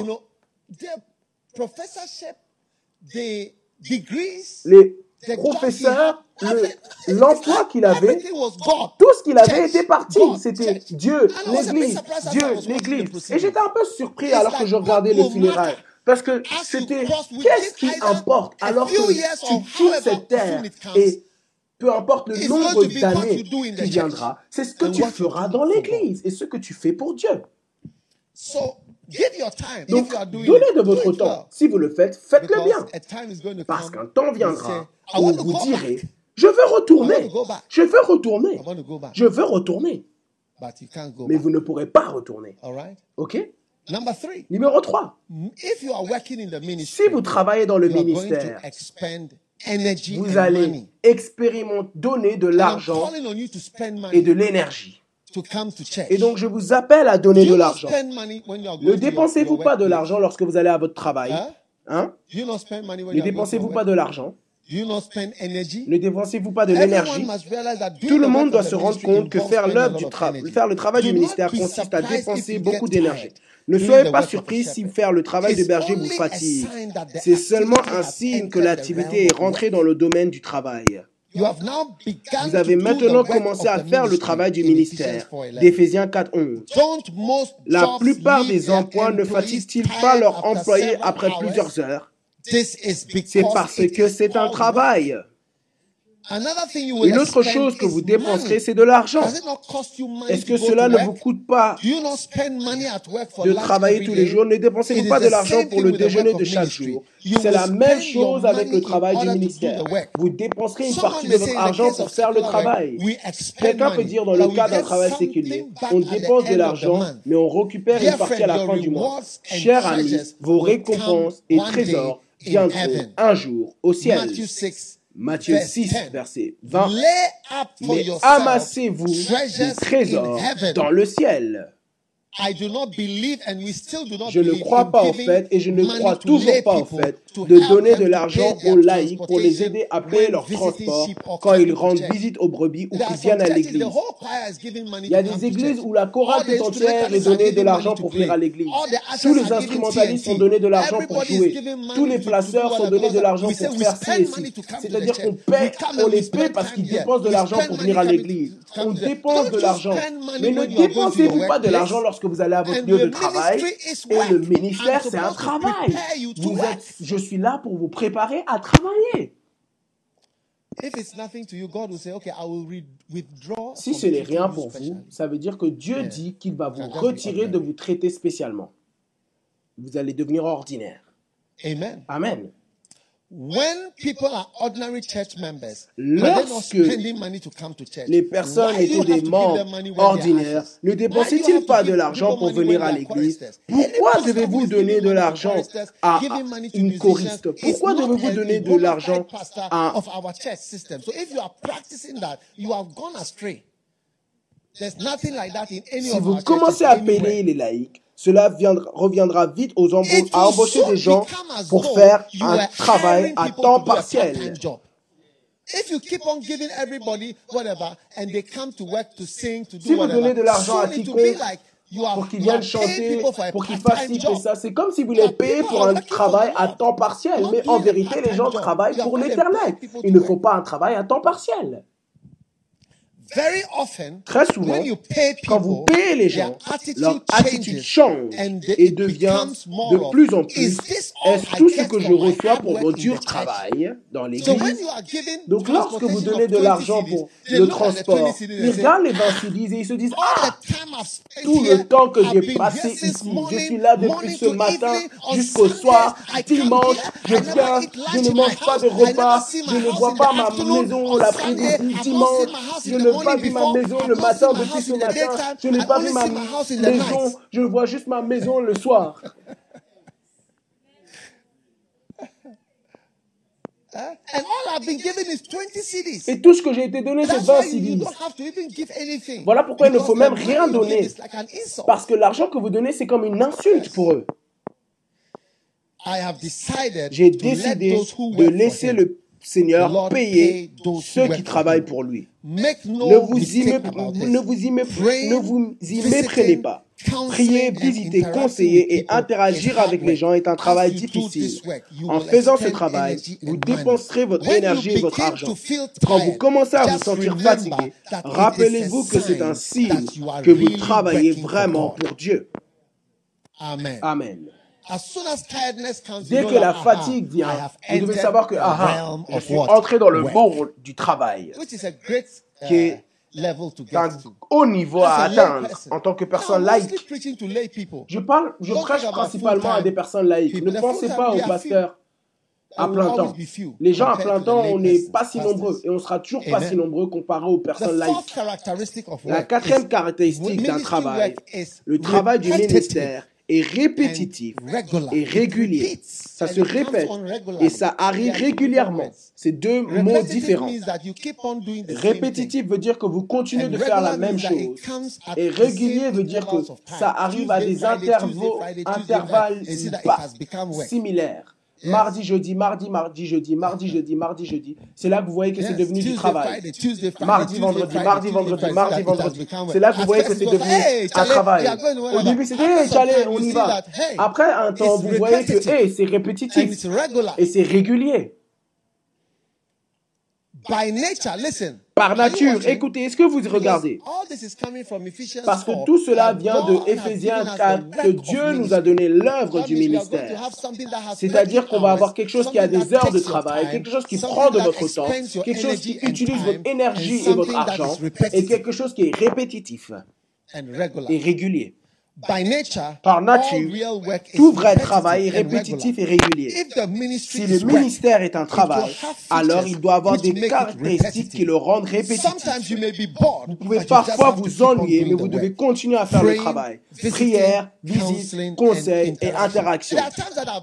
les le- everything- l'emploi qu'il avait, everything was God. tout ce qu'il avait était parti. C'était. Dieu, And I was a bit l'église, surprised as I Dieu, l'église. Et j'étais un peu surpris alors que je regardais les funérailles. Parce que c'était, qu'est-ce it qui importe alors que tu quittes cette terre et peu importe le nombre d'années qui viendra, c'est ce que tu feras dans l'église et ce que tu fais pour Dieu. Donc, donnez de votre temps. Si vous le faites, faites-le bien. Parce qu'un temps viendra où vous direz, je veux retourner, je veux retourner, je veux retourner. But you can't go Mais vous ne pourrez pas retourner. OK? Number three, Numéro 3. if you are working in the ministry, Si vous travaillez dans le ministère, vous allez expérimenter, donner de l'argent et de l'énergie. Et donc, je vous appelle à Do donner de l'argent. Ne dépensez-vous pas de l'argent lorsque vous allez à votre travail. Hein? Do you not spend money when Ne dépensez-vous pas de l'argent. Ne dépensez-vous pas de l'énergie? Tout le monde doit se rendre compte que faire l'œuvre du travail, faire le travail du ministère consiste à dépenser beaucoup d'énergie. Ne soyez pas surpris si faire le travail de berger vous fatigue. C'est seulement un signe que l'activité est rentrée dans le domaine du travail. Vous avez maintenant commencé à faire le travail du ministère 4:11. d'Éphésiens 4.11. Don't most La plupart des emplois ne fatiguent-ils pas leurs employés après plusieurs heures? C'est parce que c'est un travail. Une autre chose que vous dépenserez, c'est de l'argent. Est-ce que cela ne vous coûte pas de travailler tous les jours Ne dépensez-vous pas de l'argent pour le déjeuner de chaque jour C'est la même chose avec le travail du ministère. Vous dépenserez une partie de votre argent pour faire le travail. Quelqu'un peut dire dans le cas d'un travail séculier, on dépense de l'argent, mais on récupère une partie à la fin du mois. Chers amis, vos récompenses et trésors viendront un jour au ciel. Matthew 6, Matthieu verse 6, 10. verset 20. Lay up je ne crois pas en fait et je ne crois toujours pas en fait de donner de l'argent aux laïcs pour les aider à payer leur transport quand ils rendent visite aux brebis ou qu'ils viennent à l'église. Il y a des églises où la chorale tout entière est donnée de l'argent pour venir à l'église. Tous les instrumentalistes sont donnés de l'argent pour jouer. Tous les placeurs sont donnés de l'argent pour faire ci. C'est-à-dire qu'on paie, on les paie parce qu'ils dépensent de l'argent pour venir à l'église. On dépense de l'argent. Mais ne dépensez-vous pas de l'argent lorsque lorsque vous allez à votre lieu de travail. Et le ministère, c'est un travail. Vous êtes, je suis là pour vous préparer à travailler. Si ce n'est rien pour vous, ça veut dire que Dieu dit qu'il va vous retirer de vous traiter spécialement. Vous allez devenir ordinaire. Amen. Amen. When people are ordinary church members, lorsque les personnes étaient des membres ordinaires, ne dépensaient-ils pas de l'argent pour venir à l'église? Pourquoi devez-vous donner de l'argent à une choriste? Pourquoi devez-vous donner de l'argent à si vous commencez à payer les laïcs, cela reviendra vite aux embauches, à embaucher des gens pour faire un travail à temps partiel. si vous donnez de l'argent à quiconque pour qu'ils viennent chanter, pour qu'ils fassent ci et ça, c'est comme si vous les payez pour un travail à temps partiel. Mais en vérité, les gens travaillent pour l'éternel. Il ne faut pas un travail à temps partiel. Très souvent, quand vous payez les gens, leur attitude change et devient de plus en plus est-ce tout ce que je reçois pour mon dur travail dans l'église? Donc lorsque vous donnez de l'argent pour le transport, ils regardent les 20 CDs et ils se disent Ah, tout le temps que j'ai passé ici, je suis là depuis ce matin jusqu'au soir, dimanche, je viens, je ne mange pas de repas, je ne vois pas ma maison, la prière dimanche, je ne je n'ai pas vu ma maison le matin. Je n'ai pas vu ma maison. Je vois juste ma maison le soir. Et tout ce que j'ai été donné, c'est 20 cedis. Voilà pourquoi il ne faut même rien donner. Parce que l'argent que vous donnez, c'est comme une insulte pour eux. J'ai décidé de laisser le Seigneur, payez ceux qui travaillent pour lui. Ne vous y, méprenez pas. Prier, visiter, conseiller et interagir avec les gens est un travail difficile. En faisant ce travail, vous dépenserez votre énergie et votre argent. Quand vous commencez à vous sentir fatigué, rappelez-vous que c'est un signe que vous travaillez vraiment pour Dieu. Amen. Dès que la fatigue vient, vous devez savoir que aha, je suis entré dans le monde du travail, qui est d'un haut niveau à atteindre en tant que personne laïque. Je parle, je prêche principalement à des personnes laïques. Ne pensez pas aux pasteurs à plein temps. Les gens à plein temps, on n'est pas si nombreux et on sera toujours pas si nombreux comparé aux personnes laïques. La quatrième caractéristique d'un travail, le travail du ministère, est répétitif et régulier. Ça se répète et ça arrive régulièrement. C'est deux mots différents. Répétitif veut dire que vous continuez de faire la même chose. Et régulier veut dire que ça arrive à des intervalles similaires. Mardi, jeudi, mardi, mardi, jeudi, mardi, jeudi, mardi, jeudi. C'est là que vous voyez que c'est devenu du travail. Mardi, vendredi, mardi, vendredi, mardi, vendredi. C'est là que vous voyez que c'est devenu un travail. Au début, c'était, hey, on y va. Après un temps, vous voyez que, hey, c'est répétitif. Et c'est régulier. By nature, listen par nature. Écoutez, est-ce que vous regardez? Parce que tout cela vient de Éphésiens 4, que Dieu nous a donné l'œuvre du ministère. C'est-à-dire qu'on va avoir quelque chose qui a des heures de travail, quelque chose qui prend de votre temps, quelque chose qui utilise votre énergie et votre argent, et quelque chose qui est répétitif et régulier. Par nature, tout vrai travail est répétitif et régulier. Si le ministère est un travail, alors il doit avoir des caractéristiques qui le rendent répétitif. Vous pouvez parfois vous ennuyer, mais vous devez continuer à faire le travail. Prière, visite, conseil et interaction.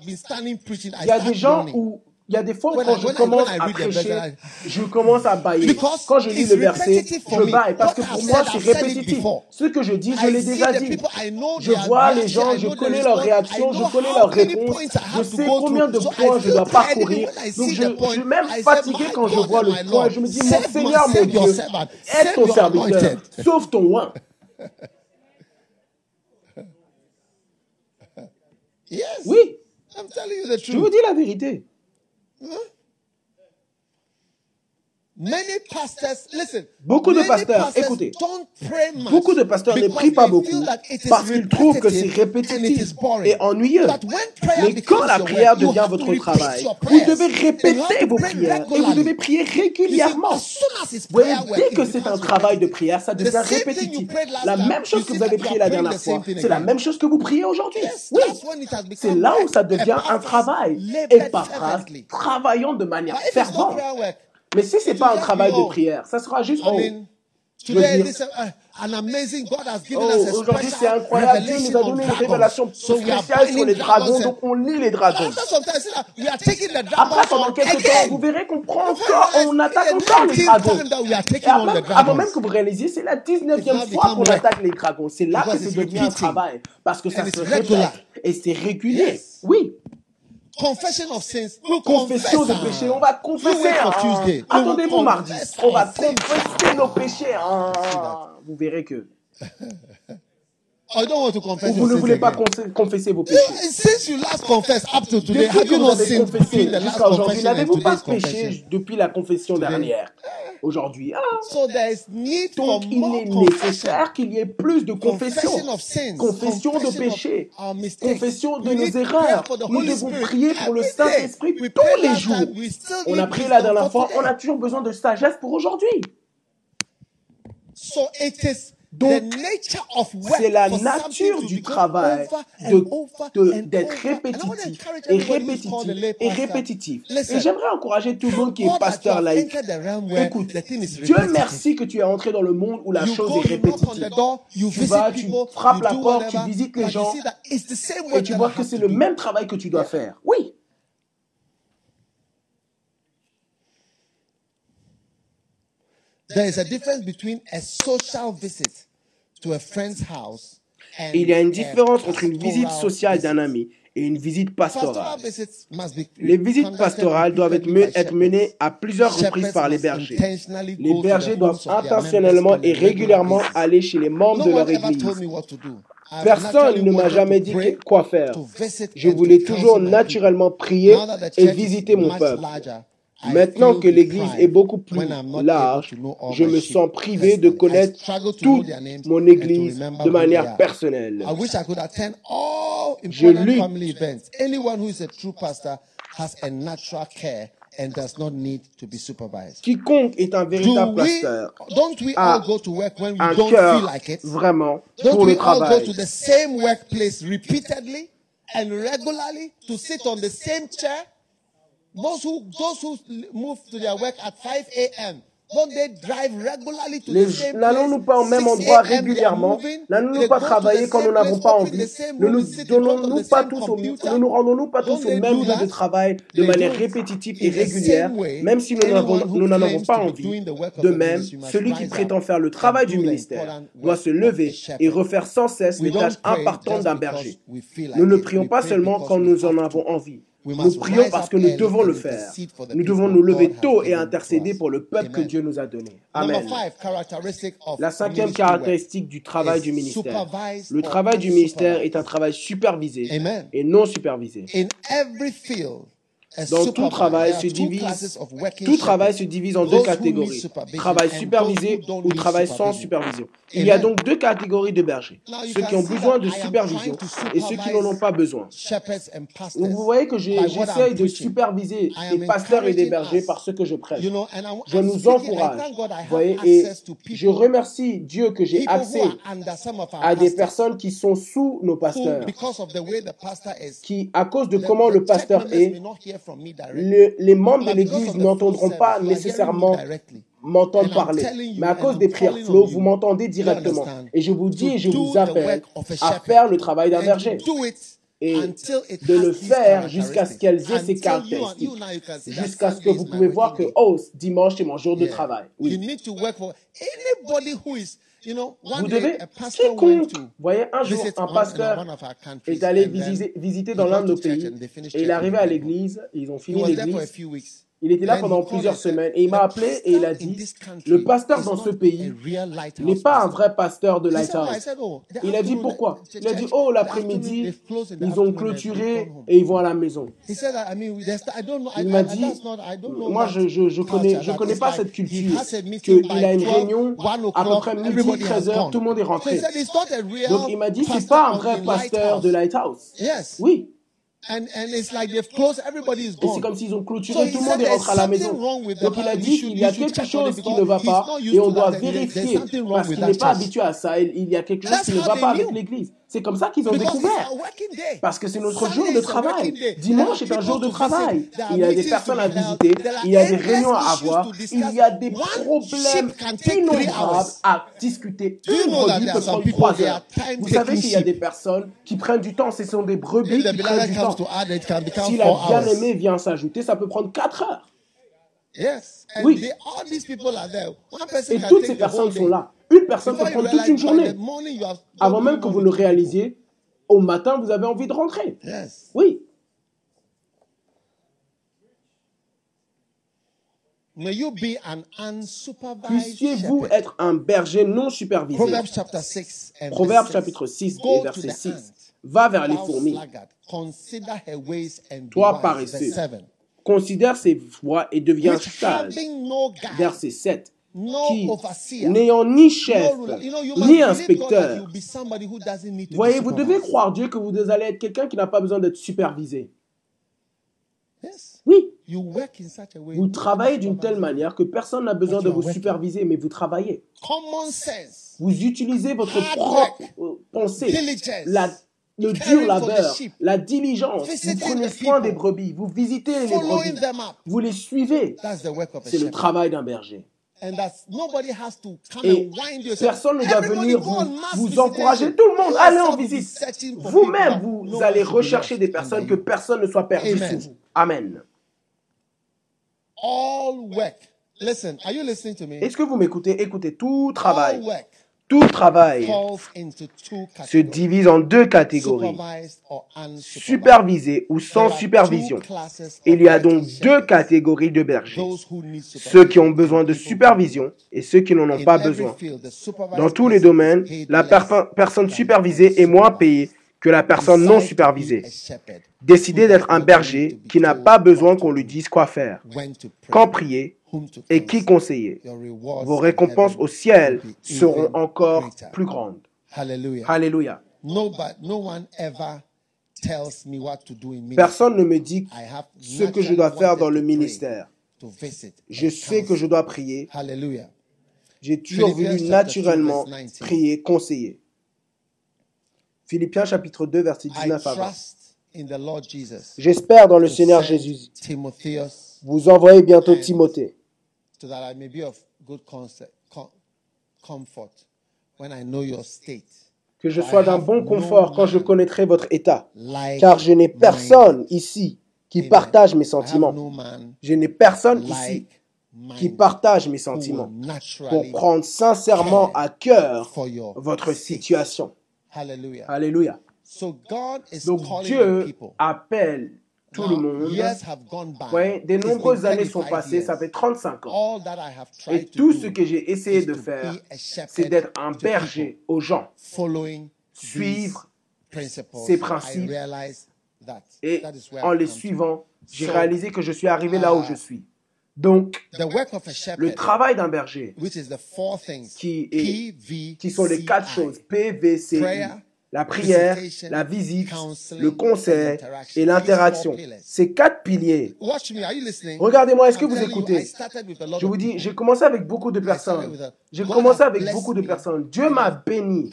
Il y a des gens où il y a des fois quand je commence à prêcher, je commence à bailler. Quand je lis le verset, je baille parce que pour moi c'est répétitif. Ce que je dis, je l'ai déjà dit. Je vois les gens, je connais leur réaction, je connais leurs réponses, je sais combien de points je dois parcourir. Donc je, je suis même fatigué quand je vois le point. Je me dis, mon Seigneur, mon Dieu, aide ton serviteur, sauve ton oin. Oui, je vous dis la vérité. Hmm? Beaucoup de pasteurs, écoutez, beaucoup de pasteurs ne prient pas beaucoup parce qu'ils trouvent que c'est répétitif et ennuyeux. Mais quand la prière devient votre travail, vous devez répéter vos prières et vous devez prier régulièrement. Vous voyez, dès que c'est un travail de prière, ça devient répétitif. La même chose que vous avez prié la dernière fois, c'est la même chose que vous priez aujourd'hui. Oui, c'est là où ça devient un travail. Et par phrase, travaillons de manière fervente. Mais si ce n'est pas un travail de prière, ça sera juste. Oh, oh, Aujourd'hui, c'est incroyable. Dieu nous a donné une révélation spéciale sur les dragons, donc on lit les dragons. Après, pendant quelques temps, vous verrez qu'on prend encore, on attaque encore les dragons. Avant même que vous réalisiez, c'est la 19e fois qu'on attaque les dragons. C'est là que ça devient un travail, parce que ça se répète et c'est régulier. Oui. Confession of sins. Confession de péché. On va confesser. Hein. Attendez-moi mardi. On va confesser nos péchés. Hein. Vous verrez que. I don't want to confess Vous ne voulez pas confesser vos péchés. Since you last confessed up to today, have you not sinned confessé jusqu'à aujourd'hui N'avez-vous pas péché depuis la confession dernière Aujourd'hui. Ah. Donc il est nécessaire qu'il y ait plus de confession. Confession de péché. Confession de nos erreurs. Nous devons prier pour le Saint-Esprit tous les jours. On a prié la dernière fois. On a toujours besoin de sagesse pour aujourd'hui. So it is donc, c'est la nature du travail d'être répétitif et répétitif et répétitif. Et j'aimerais encourager tout le monde qui est pasteur laïque. Écoute, Dieu merci que tu es entré dans le monde où la chose est répétitive. Tu vas, tu frappes la porte, tu visites les gens et tu vois que c'est le même travail que tu dois faire. Oui. There is a difference between a social visit il y a une différence entre une visite sociale d'un ami et une visite pastorale. Les visites pastorales doivent être, menées à plusieurs reprises par les bergers. Les bergers doivent intentionnellement et régulièrement aller chez les membres de leur église. Personne ne m'a jamais dit quoi faire. Je voulais toujours naturellement prier et visiter mon peuple. Maintenant que l'Église est beaucoup plus large, je me sens privé de connaître toute mon Église de manière personnelle. Je lutte. And does not need to be supervised. Quiconque est un véritable pasteur a un cœur like it? vraiment don't pour le travail. Go to the same workplace repeatedly and regularly to sit on the same chair? Those N'allons-nous pas au même endroit régulièrement? N'allons-nous pas travailler quand nous n'avons pas envie? Ne nous donnons-nous pas tous au, ne nous rendons-nous pas tous au même lieu de travail de manière répétitive et régulière, même si nous n'en avons, pas envie. De même, celui qui prétend faire le travail du ministère doit se lever et refaire sans cesse les tâches importantes d'un berger. Nous ne prions pas seulement quand nous en avons envie. Nous prions parce que nous devons le faire. Nous devons nous lever tôt et intercéder pour le peuple que Dieu nous a donné. Amen. La cinquième caractéristique du travail du ministère. Le travail du ministère est un travail supervisé et non supervisé. Dans tout travail se divise, tout travail se divise en deux catégories. Travail supervisé ou travail sans supervision. Il y a donc deux catégories de bergers, ceux qui ont besoin de supervision et ceux qui n'en ont pas besoin. Donc vous voyez que j'essaye de superviser les pasteurs et les bergers par ce que je prêche. Je nous encourage. Vous voyez, et je remercie Dieu que j'ai accès à des personnes qui sont sous nos pasteurs, qui, à cause de comment le pasteur est, les membres de l'Église n'entendront pas nécessairement Until you, caractéristiques. you now you can see that Jusqu'à ce que Sunday vous is my pouvez voir que, working day. oh, dimanche, c'est mon jour de Yeah. travail. You Oui. need to work for anybody who is, you know, one Vous day devez, a pastor went quiconque, to vous voyez, un jour, un pasteur est allé visiter, visiter dans l'un de nos pays et il est arrivé à l'église, ils ont fini l'église. Il était là pendant plusieurs semaines et il m'a "The appelé et il a dit, le pasteur dans ce pays n'est pas un pastor." vrai pasteur de Lighthouse. "Oh, the Il a dit pourquoi? Il a dit, oh, l'après-midi, ils ont clôturé gone home." et ils vont à la maison. Il m'a dit, moi je, je, je connais, je connais pas cette culture, qu'il a une 12, réunion 1 à peu près midi, everybody has 13 heures, gone. tout le monde est rentré. Donc il m'a dit, c'est pas un vrai pasteur de lighthouse. Oui. And, and it's like they've closed, everybody is Et c'est comme s'ils ont clôturé, tout le monde est rentré à la maison. Donc il a dit qu'il y a quelque chose qui ne va pas et on doit vérifier parce qu'il n'est pas habitué à ça. Il y a quelque chose qui ne va pas avec l'église. C'est comme ça qu'ils ont Because découvert. Parce que c'est notre jour de is a travail. Dimanche There est are un jour de people to travail. visit. There are Il y a des personnes à visiter. There are Il y a des réunions à avoir. Il y a des problèmes innombrables hours. à discuter. Une know that brebis there peut prendre people, trois heures. Vous savez qu'il y a des personnes qui prennent du temps. Ce sont des brebis qui prennent du temps. Si la bien-aimée vient s'ajouter, ça peut prendre 4 heures. Oui. they, all these people are there. One person Et toutes ces personnes sont là. Une personne peut prendre toute une journée. Avant même que vous le people. réalisiez, au matin, vous avez envie de rentrer. Oui. Puissiez-vous être un berger non supervisé. Proverbs chapter 6 and Proverbe chapitre 6. 6 Go et verset the 6. ant, Va vers les fourmis. Toi paresseux. Verse 7. Considère ses voies et deviens sage. Verset 7. Qui, n'ayant ni chef, ni inspecteur, voyez, vous devez croire Dieu que vous allez être quelqu'un qui n'a pas besoin d'être supervisé. Yes. Oui, You work in such a way. vous travaillez d'une telle manière que personne n'a besoin But de vous superviser, mais vous travaillez. Common sense, Vous utilisez votre propre euh, pensée, la, le dur labeur, la diligence. Vous prenez soin des brebis, vous visitez les brebis, vous les suivez. C'est le travail d'un berger. And that's nobody has to come Et personne ne doit "Everybody venir vous, vous visitation." encourager. Tout le monde, allez en visite. Vous-même, vous allez rechercher des personnes, que personne ne soit perdu sous vous. Amen. All work. Listen, are you listening to me? Est-ce que vous m'écoutez? Écoutez, tout travail, tout travail se divise en deux catégories. Supervisé ou sans supervision. Il y a donc deux catégories de bergers. Ceux qui ont besoin de supervision et ceux qui n'en ont pas besoin. Dans tous les domaines, la personne supervisée est moins payée que la personne non supervisée. who d'être un berger qui n'a pas besoin qu'on lui dise quoi faire, quand prier et qui conseiller. Vos récompenses au ciel seront encore plus grandes. Hallelujah. Alléluia. Personne ne me dit ce que je dois faire dans le ministère. Je sais que je dois prier. J'ai toujours voulu naturellement 2, verse 19. prier, conseiller. Philippiens chapitre 2, verset I 19 à 20. trust in the Lord Jesus. J'espère dans le Seigneur Jésus. Vous envoyez bientôt Timothée, so that I may be of good conce- com- comfort when I know your state. que je sois d'un bon confort quand je connaîtrai votre état. Car je n'ai personne ici qui partage mes sentiments. Je n'ai personne ici qui partage mes sentiments pour prendre sincèrement à cœur votre situation. Hallelujah. Alléluia. So God is Donc calling Dieu people. appelle tout le monde. years have gone by. Ouais, des It's been nombreuses années sont 35 passées, ça fait 35 ans. All that I have Et tried tout ce que j'ai essayé de faire, c'est d'être un berger aux gens, suivre ces principes et en les suivant, j'ai réalisé que je suis arrivé là où uh, je suis. Donc, le travail d'un berger, qui, est, qui sont les quatre choses, PVCI, la prière, la visite, le conseil et l'interaction. Ces quatre piliers. Regardez-moi, est-ce que vous écoutez? Je vous dis, j'ai commencé avec beaucoup de personnes. J'ai commencé avec beaucoup de personnes. Dieu m'a béni,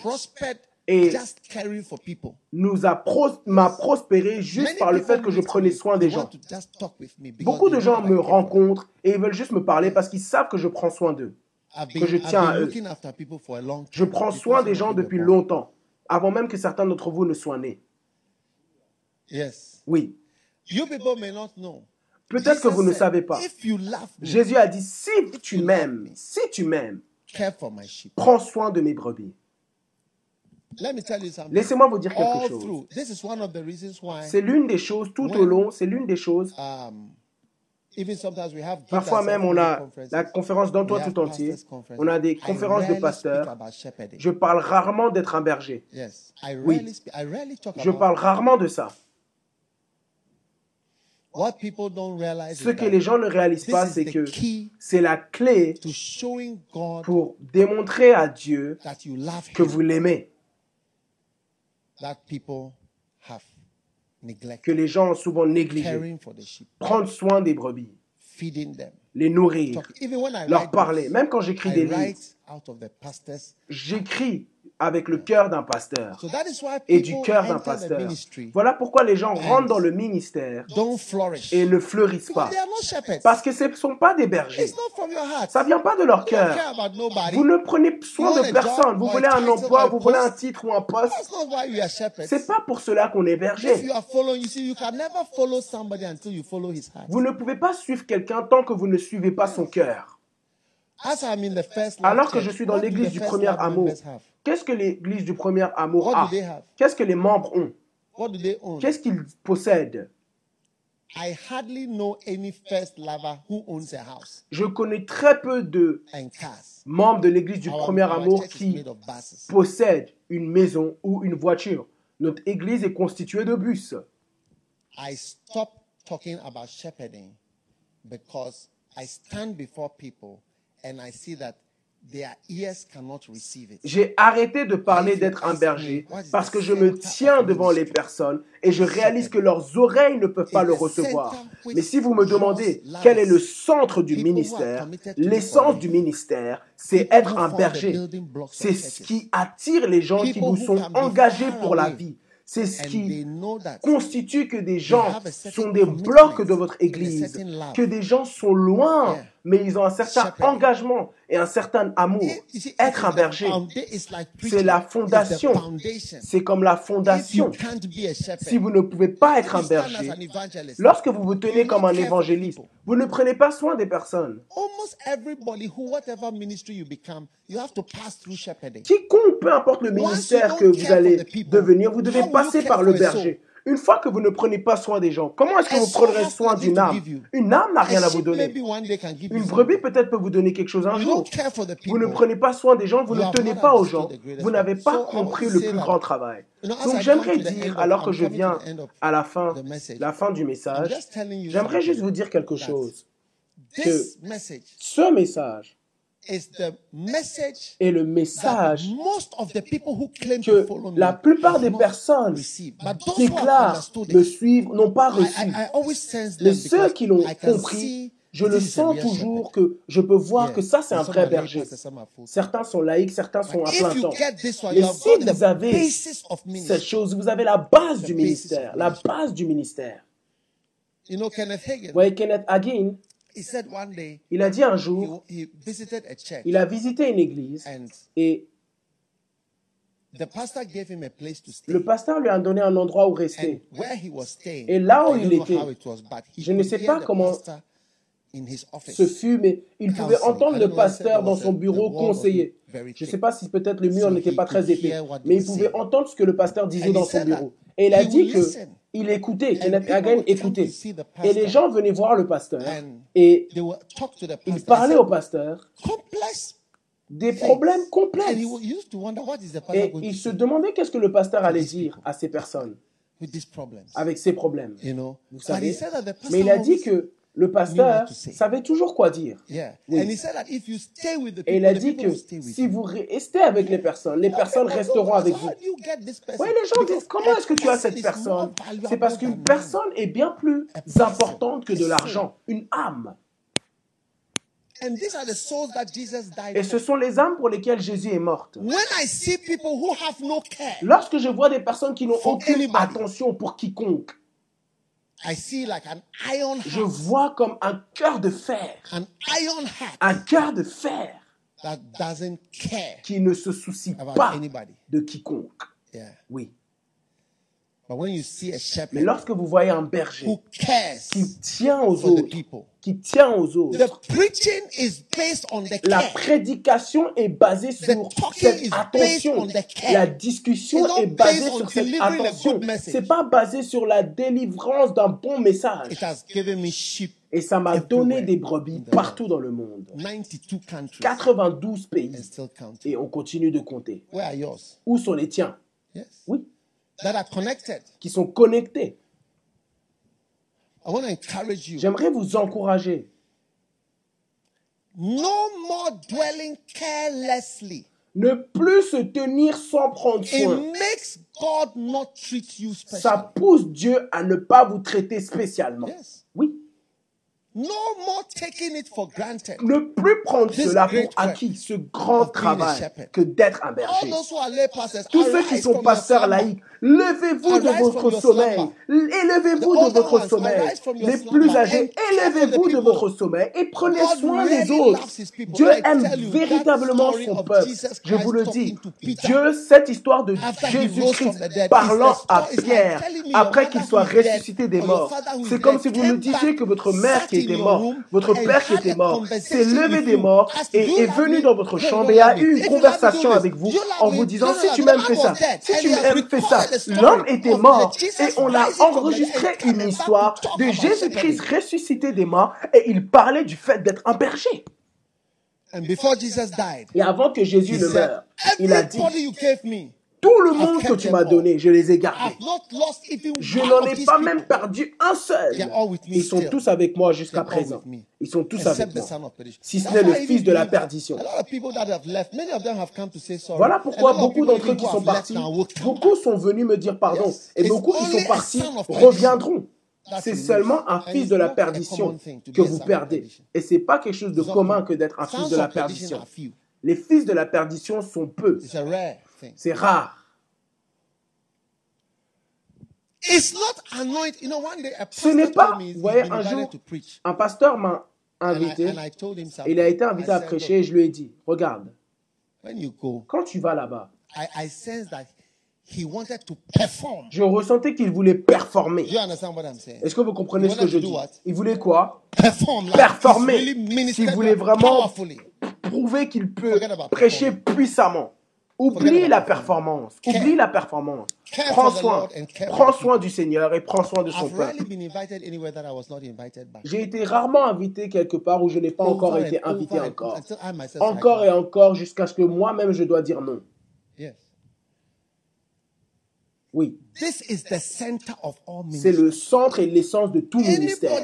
Et- just caring for people. nous a pros- m'a prospéré juste par le fait que je prenais soin des gens. Beaucoup de gens me rencontrent et ils veulent juste me parler parce qu'ils savent que je prends soin d'eux. Que je tiens à eux. Je prends soin des gens depuis longtemps, avant même que certains d'entre vous ne soient nés. Yes. Oui. You people may not know. Peut-être que vous ne savez pas. Jésus a dit, si tu m'aimes, si tu m'aimes, prends soin de mes brebis. Let me tell you something. Laissez-moi vous dire quelque chose. through, this is one of the reasons why. C'est l'une des choses, tout au long, c'est l'une des choses. Um, even sometimes we have give Parfois même, on a la conférence dans toi tout entier. On a des conférences de pasteurs. Je parle rarement d'être un berger. Oui. Je parle rarement de ça. what people don't realize. Ce is que that les gens ne réalisent pas, c'est que c'est la clé pour démontrer à Dieu that you love que vous l'aimez, que les gens ont souvent négligé. caring for the sheep, Prendre soin des brebis, feeding them. les nourrir, Talk. Even when I leur parler. Même quand j'écris des livres, j'écris avec le cœur d'un pasteur et du cœur d'un pasteur. Voilà pourquoi les gens rentrent dans le ministère et ne fleurissent pas. Parce que ce ne sont pas des bergers. Ça vient pas de leur cœur. Vous ne prenez soin de personne. Vous voulez un emploi, vous voulez un titre ou un poste. C'est pas pour cela qu'on est berger. Vous ne pouvez pas suivre quelqu'un tant que vous ne suivez pas son cœur. Alors que je suis dans l'église du premier amour, qu'est-ce que l'église du premier amour a? Qu'est-ce que les membres ont? Qu'est-ce qu'ils possèdent? Je connais très peu de membres de l'église du premier our amour qui possèdent une maison ou une voiture. Notre église est constituée de bus. I stopped talking about shepherding because I stand before people and I see that their ears cannot receive it. J'ai arrêté de parler d'être un berger parce que je me tiens devant les personnes et je réalise que leurs oreilles ne peuvent pas le recevoir. Mais si vous me demandez quel est le centre du ministère, l'essence du ministère, c'est être un berger. C'est ce qui attire les gens qui vous sont engagés pour la vie. C'est ce qui constitue que des gens sont des blocs de votre église, que des gens sont loin, mais ils ont un certain engagement et un certain amour. Être un berger, c'est la fondation. foundation. C'est comme la fondation. can't be a shepherd, Si vous ne pouvez pas être un berger, an evangelist. lorsque vous vous tenez comme un évangéliste, vous ne prenez pas soin des personnes. Almost everybody, who whatever ministry you become, you have to pass through shepherding. Quiconque, peu importe le ministère que vous allez devenir, vous devez passer par le berger. Une fois que vous ne prenez pas soin des gens, comment est-ce que vous prendrez soin d'une âme Une âme n'a rien à vous donner. Une brebis peut-être peut vous donner quelque chose un jour. Vous ne prenez pas soin des gens, vous ne tenez pas aux gens. Vous n'avez pas compris le plus grand travail. Donc j'aimerais dire, alors que je viens à la fin, la fin du message, j'aimerais juste vous dire quelque chose. Message Ce message est le message most of the people who claim to que follow me la plupart des personnes qui déclarent me suivre n'ont pas reçu. Mais ceux qui l'ont compris, je le sens toujours que je peux voir que ça, c'est un vrai berger. Certains sont laïcs, certains sont à plein temps. Mais si vous avez cette chose, vous avez la base du ministère, la base du ministère. Vous voyez, Kenneth Hagin, he said one day il a dit un he, jour, he visited a church il a visité une église and et the pastor gave him a place to stay. le pasteur lui a donné un endroit où rester. where he was staying, Et là où il était, je ne sais pas comment pastor in his office. Ce fut, mais il pouvait entendre le pasteur dans son bureau conseiller. Je ne sais pas si peut-être le mur n'était he pas très could épais, mais il pouvait entendre ce que le pasteur disait dans son bureau. Et il a dit que il écoutait, And Kenneth écoutait. to see the Et les pastor. gens venaient voir le pasteur And et They will talk to the pastor. il parlait and au pasteur des problèmes complexes. used to wonder what is the pastor Et going il to se do demandait qu'est-ce que le pasteur allait dire à ces personnes with these problems? avec ces problèmes. Vous savez, mais il a dit que le pasteur savait toujours quoi dire. Et il a dit que si vous restez avec les personnes, les personnes resteront avec vous. Oui, les gens disent comment est-ce que tu as cette personne C'est parce qu'une personne est bien plus importante que de l'argent. Une âme. Et ce sont les âmes pour lesquelles Jésus est mort. Lorsque je vois des personnes qui n'ont aucune attention pour quiconque, I see like an iron je vois comme un cœur de fer. an iron heart Un cœur de fer that doesn't care qui ne se soucie about pas anybody. de quiconque. Yeah. Oui. But when you see a Mais shepherd lorsque vous voyez un berger who cares qui tient aux for the autres, people, qui tient aux autres, the preaching is based on the la prédication est basée sur cette based attention. on the care. La discussion est basée based on sur cette attention. C'est pas basé sur la délivrance d'un bon message. It has given me sheep. Et ça m'a donné des brebis partout dans le monde. 92 countries 92 and pays. Et on continue de compter. Where are yours? Où sont les tiens? Yes. Oui, That are connected. qui sont connectés. I want to encourage you. J'aimerais vous encourager. No more dwelling carelessly. Ne plus se tenir sans prendre It soin. makes God not treat you Ça pousse Dieu à ne pas vous traiter spécialement. Yes. Oui. No more taking it for granted. Ne plus prendre cela pour acquis, ce grand travail que d'être un berger. Tous ceux qui sont pasteurs laïcs, levez-vous de votre sommeil. Élevez-vous de votre sommeil. Les plus âgés, élevez-vous de votre sommeil et prenez soin des autres. Dieu aime véritablement son peuple. Je vous le dis, Dieu, cette histoire de Jésus-Christ parlant à Pierre me après qu'il soit ressuscité des morts. C'est comme si vous nous disiez que votre mère qui in était room votre père qui était mort, s'est levé des morts et "Do you est venu dans votre chambre et a eu une conversation avec vous en vous disant si tu m'aimes fais ça, si tu m'aimes fais ça. L'homme était mort et on a enregistré une histoire de Jésus-Christ ressuscité des morts et il parlait du fait d'être un berger. And before Jesus died, Et avant que Jésus ne meure, il a dit tout le monde que tu m'as donné, je les ai gardés. Je n'en ai pas même perdu un seul. Ils sont tous avec moi jusqu'à présent. Ils sont tous avec moi. Si ce n'est le fils de la perdition. Voilà pourquoi beaucoup d'entre eux qui sont partis, beaucoup sont venus me dire pardon. Et beaucoup qui sont partis reviendront. C'est seulement un fils de la perdition que vous perdez. Et c'est pas quelque chose de commun que d'être un fils de la perdition. Les fils de la perdition sont peu. C'est rare. It's not anointed. You know, one day a Ce n'est pas, vous voyez, un jour, un pasteur m'a invité. and I told him something. Il a été invité à prêcher et je lui ai dit, regarde, "Look, when you go, quand tu vas là-bas, I, I sense that he wanted to perform. je ressentais qu'il voulait performer. Do you understand what I'm saying? Est-ce que vous comprenez ce que je dis? Il voulait quoi? Performer. S'il voulait vraiment prouver qu'il peut prêcher puissamment. Oublie la performance. Oublie la performance. Prends soin. Prends soin du Seigneur et prends soin de son peuple. J'ai été rarement invité quelque part où je n'ai pas encore été and invité encore. Encore et encore jusqu'à ce que moi-même je dois dire non. Yes. Oui. This is the center of all C'est le centre et l'essence de tout ministère.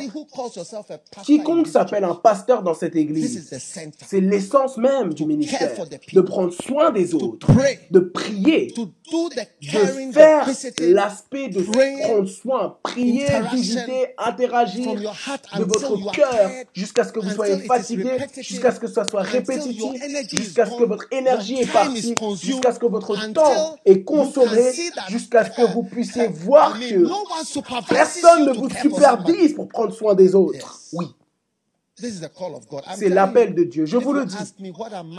Quiconque s'appelle un pasteur dans cette église, the center. c'est l'essence même du ministère. De prendre soin des autres, de prier, de faire l'aspect de prendre soin, prier, visiter, interagir de votre cœur jusqu'à ce que vous soyez fatigué, jusqu'à ce que ça soit répétitif, jusqu'à ce que votre énergie est partie, jusqu'à ce que votre temps est consommé, jusqu'à ce que vous puissiez voir que personne ne vous supervise pour prendre soin des autres. Oui, This is the call of God. I'm c'est l'appel de Dieu. Je vous le dis.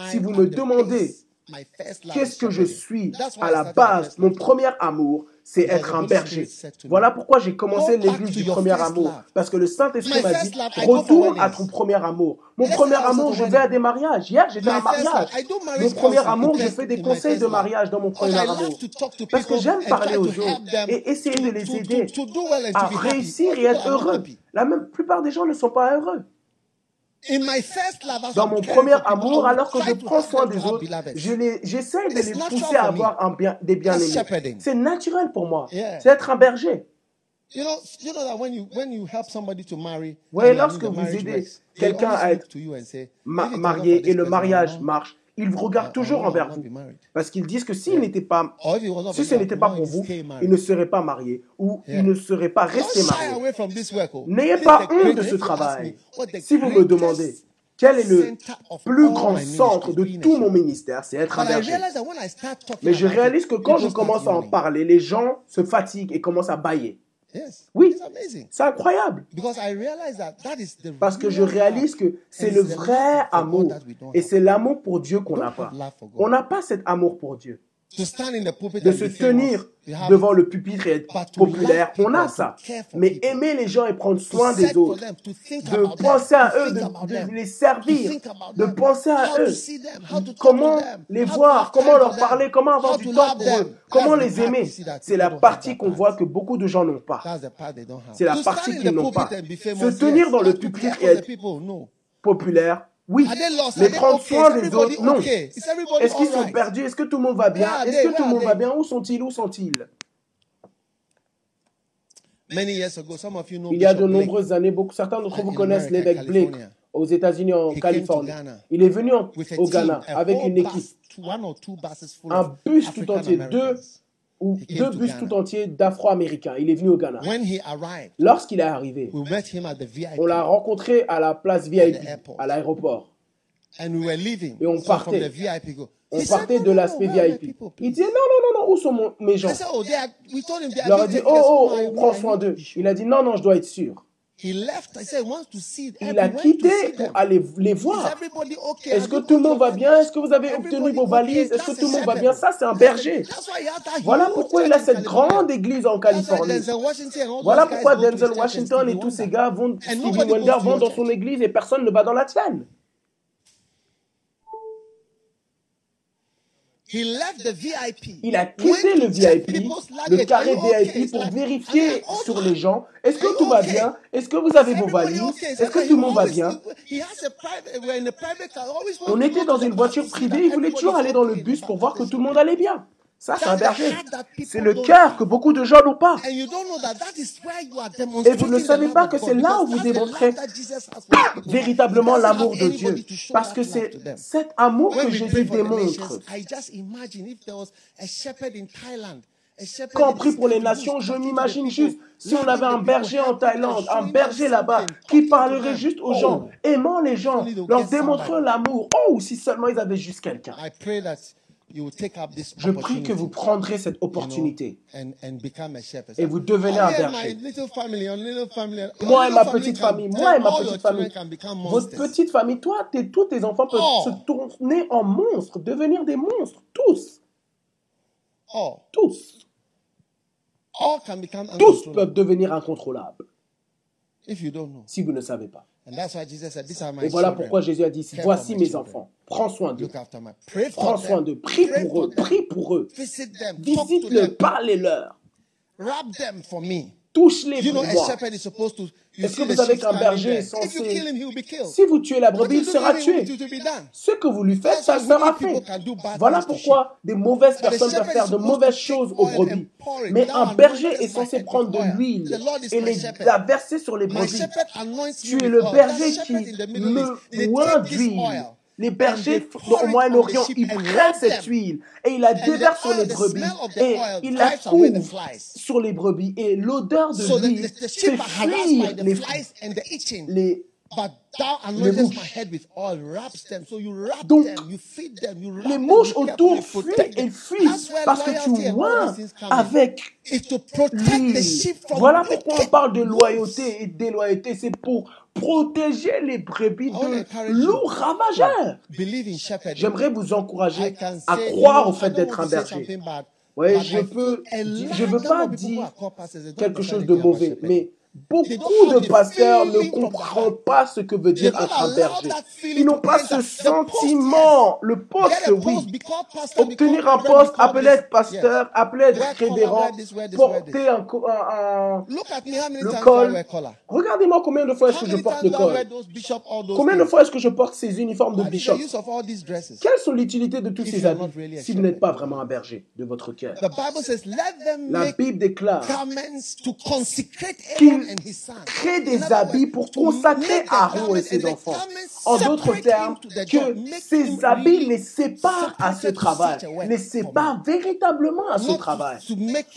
Si vous me demandez Qu'est-ce que je suis à la base Mon premier amour, c'est être un berger. Voilà pourquoi j'ai commencé l'église du premier amour. Parce que le Saint-Esprit m'a dit retourne à ton premier amour. Mon premier amour, je vais à des mariages. Hier, j'étais à un mariage. Mon premier amour, je fais des conseils de mariage dans mon premier amour. Parce que j'aime parler aux gens et essayer de les aider à réussir et être heureux. La même plupart des gens ne sont pas heureux. In my first love, as Dans mon premier amour, alors que je prends soin des autres, je j'essaie de les pousser à avoir un bien, des bien-aimés. C'est naturel pour moi. C'est être un berger. And I lorsque vous aidez quelqu'un à être to you and say, ma- "If it were not for marié et le mariage marche, ils vous regardent I toujours will envers vous. Parce qu'ils disent que s'il n'était pas, si ce n'était pas pour vous, stay married. il ne serait pas marié ou Yeah. il ne serait pas Don't resté shy marié. away from this work. oh. N'ayez pas honte de ce travail. the Si vous me demandez quel est le plus grand centre de tout mon ministère, c'est être berger. Mais je réalise que quand je commence à en parler, les gens se fatiguent et commencent à bailler. Oui. C'est incroyable. Because I realize that that is the Parce que je real réalise love. que c'est And le it's the vrai love for God amour de se tenir devant le pupitre et être populaire. On a ça. Mais aimer les gens et prendre soin des autres, de penser à eux, de, les servir, de penser à eux, comment les voir, comment leur parler, comment avoir du temps pour eux, comment les aimer? C'est la partie qu'on voit que beaucoup de gens n'ont pas. C'est la partie qu'ils n'ont pas. Se tenir dans le pupitre et être populaire, oui, mais prendre soin des autres, non. Est-ce qu'ils sont perdus? Est-ce que tout le monde va bien? Est-ce que tout le monde va bien? Où sont-ils? Où sont-ils? Il y a de nombreuses années, beaucoup, certains d'entre vous connaissent l'évêque Blake aux États-Unis, en Californie. Il est venu en, au Ghana avec une équipe, un bus tout entier, deux ou deux bus tout entiers d'Afro-Américains. Il est venu au Ghana. Lorsqu'il est arrivé, on l'a rencontré à la place VIP, à l'aéroport. Et on partait. On partait de l'aspect VIP. Il disait non, non, non, non, où sont mes gens? Il leur a dit oh, oh, on prend soin d'eux. Il a dit non, non, je dois être sûr. Il a quitté pour aller les voir. Est-ce que tout le monde va bien? Est-ce que vous avez obtenu vos valises? Est-ce que tout le monde va bien? Ça, c'est un berger. Voilà pourquoi il a cette grande église en Californie. Voilà pourquoi Denzel Washington et tous ces gars vont, Stevie Wonder vont dans son église et personne ne va dans la tienne. Il a quitté le VIP, le carré VIP, pour vérifier sur les gens. Est-ce que tout va bien? Est-ce que vous avez vos valises? Est-ce que tout le monde va bien? On était dans une voiture privée, il voulait toujours aller dans le bus pour voir que tout le monde allait bien. Ça, c'est un berger. C'est le cœur que beaucoup de gens n'ont pas. Et vous ne savez pas que c'est là où vous démontrez véritablement l'amour de Dieu. Parce que c'est cet amour que Jésus démontre. Quand on prie pour les nations, je m'imagine juste si on avait un berger en Thaïlande, un berger là-bas, qui parlerait juste aux gens, aimant les gens, leur démontrant l'amour. Oh, si seulement ils avaient juste quelqu'un. Je prie que vous prendrez cette opportunité et vous devenez un berger. Moi et ma petite famille, moi et ma petite famille, votre petite famille, toi, tes, tous tes enfants peuvent se tourner en monstres, devenir des monstres, tous. Tous. Tous peuvent devenir incontrôlables. Si vous ne savez pas. Et voilà pourquoi Jésus a dit, voici mes enfants, prends soin d'eux. Prends soin d'eux, prie pour eux, prie pour eux. Visite-les, parlez-leur. Touche-les pour moi. Est-ce que vous savez qu'un berger. Si vous tuez la brebis, il sera tué. Ce que vous lui faites, ça sera fait. Voilà pourquoi des mauvaises personnes peuvent faire de mauvaises choses aux brebis. Mais un berger est censé prendre de l'huile et la verser sur les brebis. Tu es le berger qui me loin d'huile. Les bergers au Moyen-Orient, ils prennent cette huile et ils la déversent sur les brebis et ils la couvent sur les brebis. Et l'odeur de l'huile fait fuir les, les donc, les mouches autour fuient et fuient parce que tu oins avec l'huile. Voilà pourquoi on parle de loyauté et déloyauté. C'est pour protéger les brebis de loups ravageurs. J'aimerais vous encourager à croire au fait d'être un berger. Ouais, je peux, je veux pas dire quelque chose de mauvais, mais Beaucoup de pasteurs ne comprennent pas ce que veut dire être un berger. Ils n'ont pas ce sentiment. Le poste, oui. Obtenir un poste, appeler être pasteur, appeler être révérend, porter un, un, le col. Regardez-moi combien de fois est-ce que je porte le col. Combien de fois est-ce que je porte ces uniformes de bishop? Quelles sont l'utilité de tous ces habits si vous n'êtes pas vraiment un berger de votre cœur? La Bible déclare qu'ils il crée des habits pour consacrer Aaron et ses enfants. En d'autres termes, que ces habits les séparent à ce travail, les séparent véritablement à ce travail.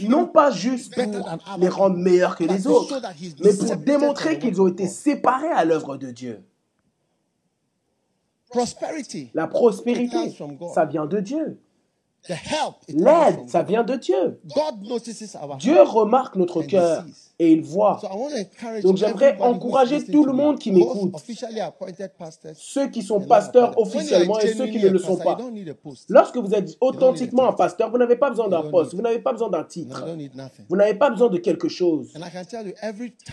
Non pas juste pour les rendre meilleurs que les autres, mais pour démontrer qu'ils ont été séparés à l'œuvre de Dieu. La prospérité, ça vient de Dieu. L'aide, ça vient de Dieu. God notices our Dieu remarque notre cœur et il voit. Donc j'aimerais encourager tout to le monde qui m'écoute, ceux qui sont pasteurs officiellement et ceux qui ne le sont pas. Lorsque vous êtes authentiquement un pasteur, vous n'avez pas besoin d'un poste, vous n'avez pas besoin d'un titre, vous n'avez pas besoin de quelque chose.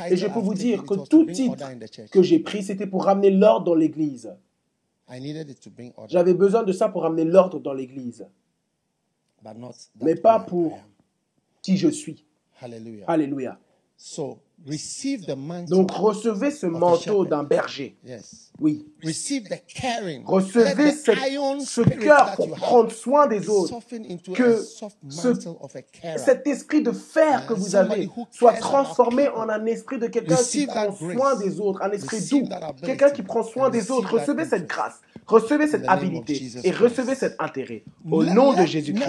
Et je peux vous dire que tout titre que j'ai pris, c'était pour ramener l'ordre dans l'église. J'avais besoin de ça pour ramener l'ordre dans l'église, mais pas pour am. qui je suis. Hallelujah. Alléluia. Donc recevez ce manteau d'un berger. Oui. Recevez cette- ce cœur pour prendre soin des autres. Que ce-. Cet esprit de fer que And vous avez soit transformé en un esprit de quelqu'un qui prend soin des autres, un esprit Receive doux, quelqu'un qui prend soin And des receive autres. Recevez cette grâce, recevez cette habilité Jesus et Christ. recevez cet intérêt au nom de Jésus-Christ.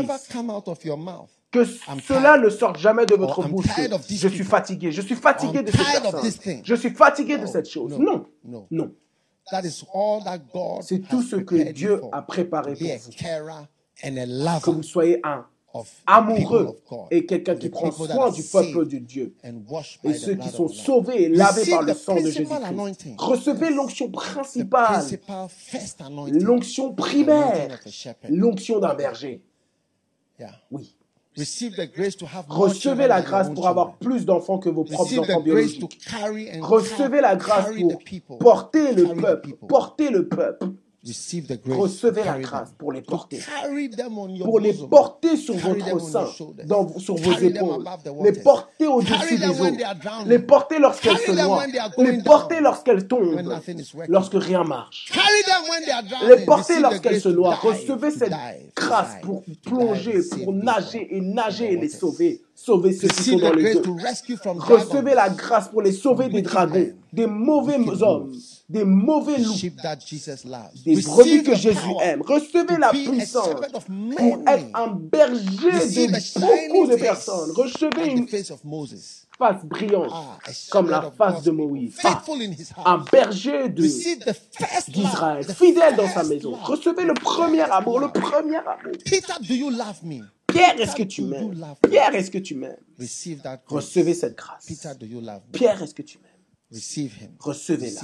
Que cela ne sorte jamais de votre bouche. Je suis fatigué, je suis fatigué de cette personne. Je suis fatigué de cette chose. no, Non, no. non. That is all that God C'est tout ce que prepared Dieu a préparé pour vous. Que vous soyez un amoureux et quelqu'un qui prend soin du peuple de Dieu. et ceux qui sont sauvés et lavés par le sang de Jésus-Christ. anointing. Recevez l'onction principale, l'onction primaire, l'onction d'un berger. Oui. Recevez la grâce pour avoir plus d'enfants que vos propres enfants biologiques. Recevez la grâce pour porter le peuple, porter le peuple. Recevez la grâce pour les porter. Pour les porter sur votre sein, dans- sur vos épaules. Les porter au-dessus des eaux. Les porter lorsqu'elles se noient. Les porter lorsqu'elles tombent. Lorsque rien marche. Les porter lorsqu'elles se noient. Recevez cette grâce pour plonger, pour nager et nager et les sauver. Sauver ceux qui sont dans les eaux. Recevez la grâce pour les sauver des dragons, des mauvais hommes, des mauvais loups, des brebis que Jésus aime. Recevez la puissance pour être un berger de beaucoup de personnes. Recevez une face brillante Ah, comme la face de Moïse. Ah, un berger d'Israël, fidèle dans sa maison. Recevez le premier amour, le premier amour. Pierre, est-ce que tu m'aimes? Pierre, est-ce que tu m'aimes? Recevez cette grâce. Pierre, est-ce que tu m'aimes? Receive him. Recevez-la.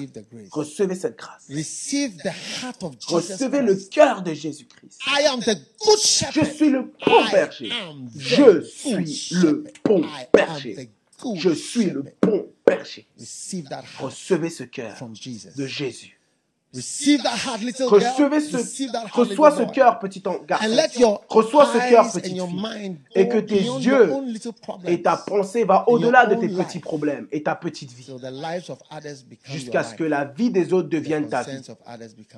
Recevez cette grâce. Receive the heart of Jesus Recevez le cœur de Jésus-Christ. I am the good Je suis le bon berger. Je suis le bon berger. Je suis le bon berger. Recevez ce cœur de Jésus. Receive that heart, little girl. Recevez ce, reçois ce cœur, petit garçon. Reçois ce cœur, your fille. Et que tes yeux Et ta pensée va au-delà de tes petits problèmes et ta petite vie. Jusqu'à ce que la vie des autres devienne ta vie.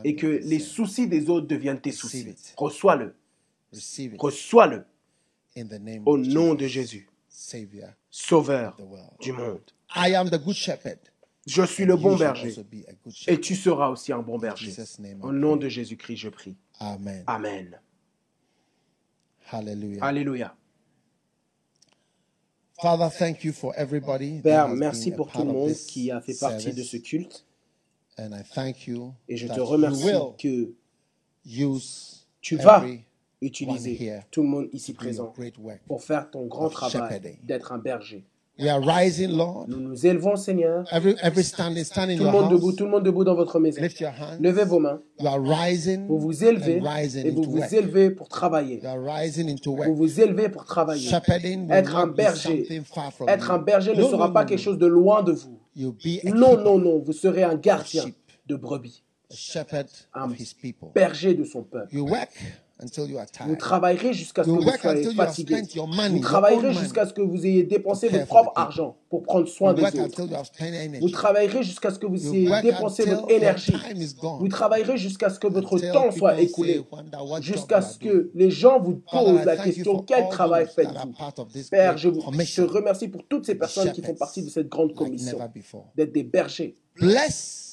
Et que les soucis des autres deviennent tes soucis. Reçois-le. Reçois-le. in the name Au of nom Jesus, de Jésus, Sauveur du monde. I am the good shepherd. Je suis le bon berger. Et tu seras aussi un bon berger. Au nom de Jésus-Christ, je prie. Amen. Amen. Hallelujah. Alléluia. Father, thank you for everybody Père, merci pour tout le monde qui a fait partie de ce culte. And I thank you Et je te remercie que use tu vas utiliser tout le monde ici présent pour faire ton grand travail d'être un berger. We are rising, Lord. Nous nous élevons, Seigneur. Every every standing, stand in Tout le monde debout, tout le monde debout dans votre maison. Lift your hands. Levez vos mains. You are rising Vous vous élevez and rising et vous into vous work. élevez pour travailler. You are rising into Vous work. vous élevez pour travailler. Shepherding Être un berger. something far from Être un berger ne sera no, pas no, quelque chose de loin de vous. You'll be a Non, non, non. Vous serez un gardien de brebis, a shepherd Un of his people. berger de son peuple. You work Vous travaillerez jusqu'à ce que You vous soyez fatigué. Vous travaillerez jusqu'à ce que vous ayez dépensé votre propre argent pour prendre soin des autres. Vous travaillerez jusqu'à ce que vous ayez dépensé votre énergie. Vous travaillerez jusqu'à ce que votre temps soit écoulé. say, "Wonder what job Jusqu'à ce que doing." les gens vous posent la question quel travail faites-vous? part of this Père, je vous je remercie pour toutes ces personnes qui font partie de cette grande commission d'être des bergers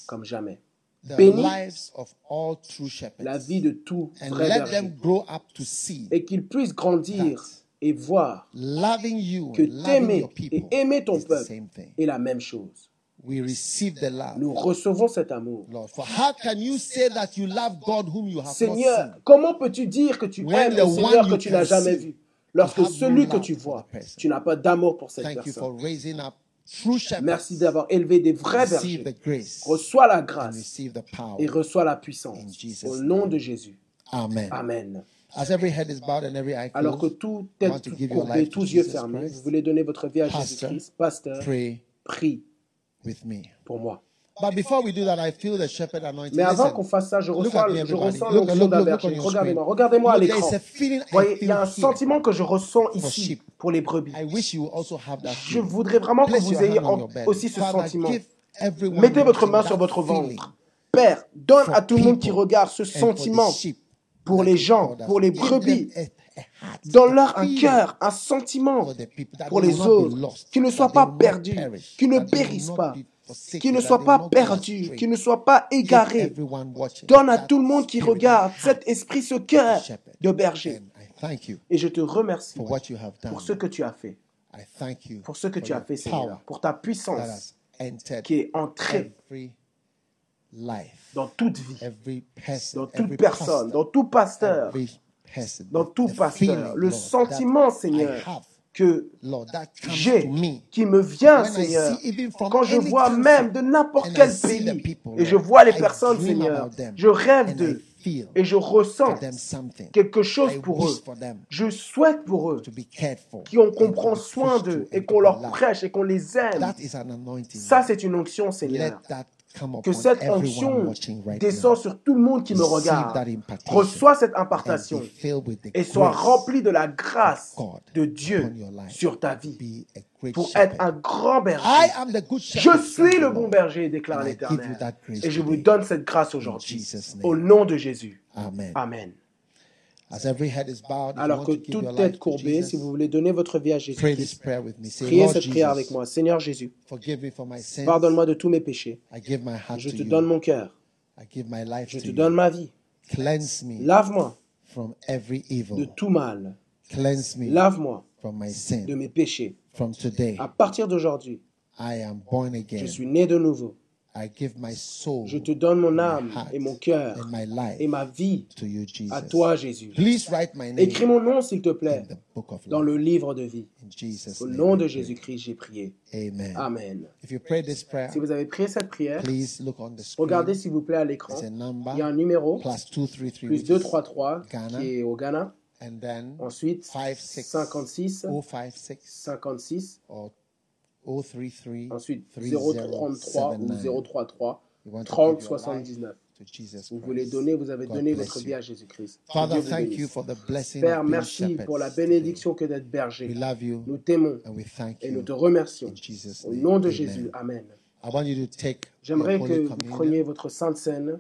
comme jamais. The Bénis lives of all true shepherds. la vie de tout vrai let berger them grow up to see et qu'ils puissent grandir et voir loving you que t'aimer et aimer ton is the peuple same thing. est la même chose. We receive the love. Nous recevons cet amour. Lord, for how can you say that you love God whom you have not Seigneur, seen? comment peux-tu dire que tu When aimes le Seigneur que you tu n'as jamais vu? Lorsque you celui que tu for vois, tu n'as pas d'amour pour cette Thank you for personne. raising up true shepherds. Merci d'avoir élevé des vrais bergers. Reçois la grâce et reçois la puissance. Au nom de Jésus. Amen. Amen. Alors que tout I est want to give your courbé, life to tous yeux fermés, vous voulez donner votre vie à Jésus-Christ, pasteur, prie pour moi. Mais avant qu'on fasse ça, je me, je ressens l'onction d'un berger. Regardez-moi, regardez-moi à l'écran. Voyez, il y a un sentiment que je ressens ici. Pour les brebis. Je voudrais vraiment que vous ayez aussi ce sentiment. Mettez votre main sur votre ventre. Père, donne à tout le monde qui regarde ce sentiment pour les gens, pour les brebis. Donne-leur un cœur, un sentiment pour les autres, lost, qui ne soient pas perdus, perish, qui ne périssent pas, be forsaken, qui ne soient pas perdus, astray. qui ne soient pas égarés. Donne à tout le monde qui regarde cet esprit, ce cœur de berger. Thank you Et je te remercie for what you have done. pour ce que tu as fait, I thank you pour ce que tu as fait, Seigneur, pour ta puissance qui est entrée every life, dans toute vie, every person, dans toute every personne, pastor, dans tout pasteur, every person, dans tout the pasteur. feeling, Le Lord, sentiment, Seigneur, have, que j'ai, qui me vient, When Seigneur, see even from quand je vois même de n'importe quel pays, people, et je vois les I personnes, Seigneur, them, je rêve d'eux, et je ressens for them something. quelque chose pour eux. Je souhaite pour eux qu'on prend soin d'eux et qu'on leur prêche et qu'on les aime. That is an anointing. Ça, c'est une onction, Seigneur. Que cette onction watching right descend now. sur tout le monde qui me regarde. Reçois cette impartation et sois rempli de la grâce de Dieu sur ta vie pour être un grand berger. Je suis le bon berger, déclare l'Éternel. Et je vous donne cette grâce aujourd'hui. Au nom de Jésus. Amen. Amen. Alors que toute tête courbée, si vous voulez donner votre vie à. Say, priez cette prière avec moi. Seigneur Jésus, pardonne-moi de tous mes péchés. Je te donne mon cœur. Je te donne ma vie. Cleanse me Lave-moi from every evil. de tout mal. Lave-moi from my de mes péchés. From today, À partir d'aujourd'hui, I am born je again. suis né de nouveau. I give my soul Je te donne mon âme heart et mon cœur et ma vie to you, Jesus. à toi, Jésus. Please write my name Écris mon nom, s'il te plaît, in the book of dans life. le livre de vie. In Jesus' Au nom de. Jésus-Christ, j'ai prié. Amen. Amen. If you pray this prayer, Si vous avez prié cette prière, please look on the screen. regardez s'il vous plaît à l'écran. Il y a un numéro, plus 233 plus which is 233, Ghana. qui est au Ghana. and then Ensuite, 56 56, 056 56. or 033 Ensuite, 3079. 033 ou 033, You want to 30 give your life 79. to Jesus Vous voulez donner, vous avez donné votre vie à Jésus-Christ. Père, merci pour la bénédiction que d'être berger. Nous t'aimons et nous te remercions. Au nom de. Jésus, Amen. J'aimerais que vous preniez votre Sainte Seine.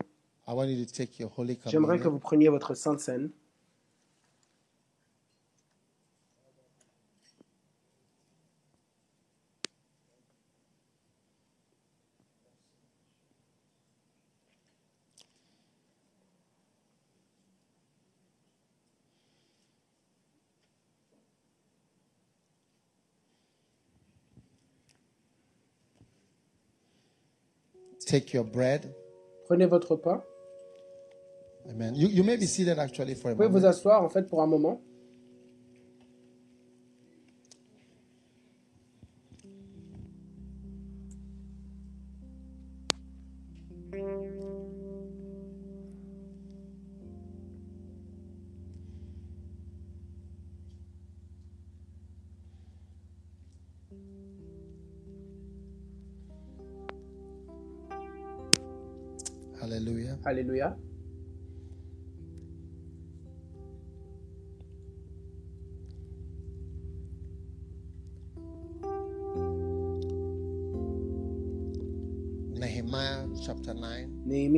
J'aimerais que vous preniez votre Sainte Seine. Take your bread. Prenez votre pain. Amen. You, you may be seated actually for a Vous pouvez vous asseoir en fait pour un moment.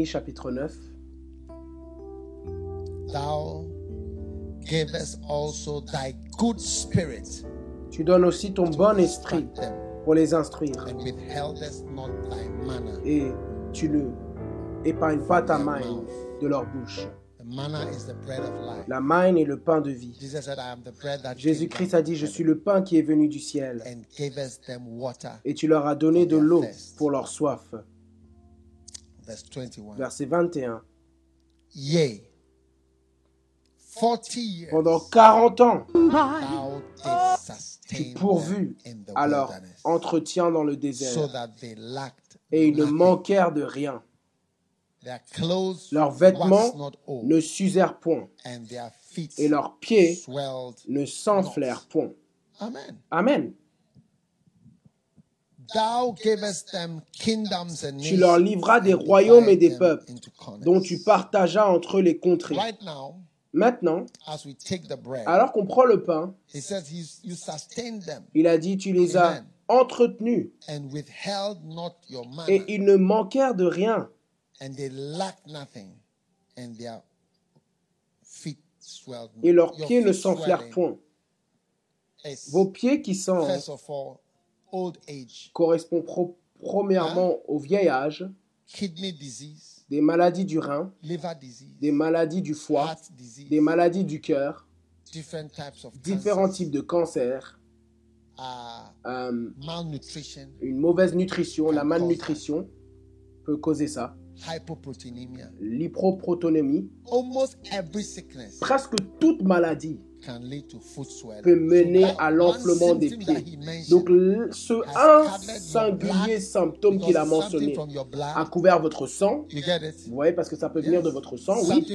Chapitre 9. Thou gavest also thy good spirit Tu donnes aussi ton bon esprit pour les instruire. Et tu ne épargnes pas ta main de leur bouche. the manna is the bread of life. La manne est le pain de vie. Jésus-Christ a dit, je suis le pain qui est venu du ciel. and gavest them water. Et tu leur as donné de l'eau pour leur soif. Verse 21. Verset 21. Yea, 40 years Pendant 40 ans, tu pourvus them in the à leur entretien dans le so désert. that they lacked Et ils ne manquèrent de rien. Their clothes Leurs vêtements ne s'usèrent point. and their feet Et leurs pieds ne s'enflèrent point. Amen. Amen. Thou gavest them kingdoms and Tu leur livras des and royaumes et des peuples, dont tu partageas entre les contrées. Right now, Maintenant, as we take the bread, alors qu'on prend le pain, he says he's, you sustained them il a dit, tu les as entretenus and withheld not your manna, et ils ne manquèrent de rien. and they lacked nothing, and their feet swelled. Et leurs pieds ne feet s'enflèrent point. Vos pieds qui sont Correspond pro- premièrement au vieil âge, kidney disease, des maladies du rein, des maladies du foie, des maladies du cœur, different types of différents types de cancers, uh, euh, malnutrition, une mauvaise nutrition, la malnutrition peut causer ça, hypoproteinemia. l'hypoprotonémie. Almost every sickness. Presque toute maladie can lead to foot swelling. peut mener à l'enflement des pieds. Donc ce un singulier symptôme qu'il a mentionné a couvert votre sang. Vous voyez, parce que ça peut venir de votre sang, oui.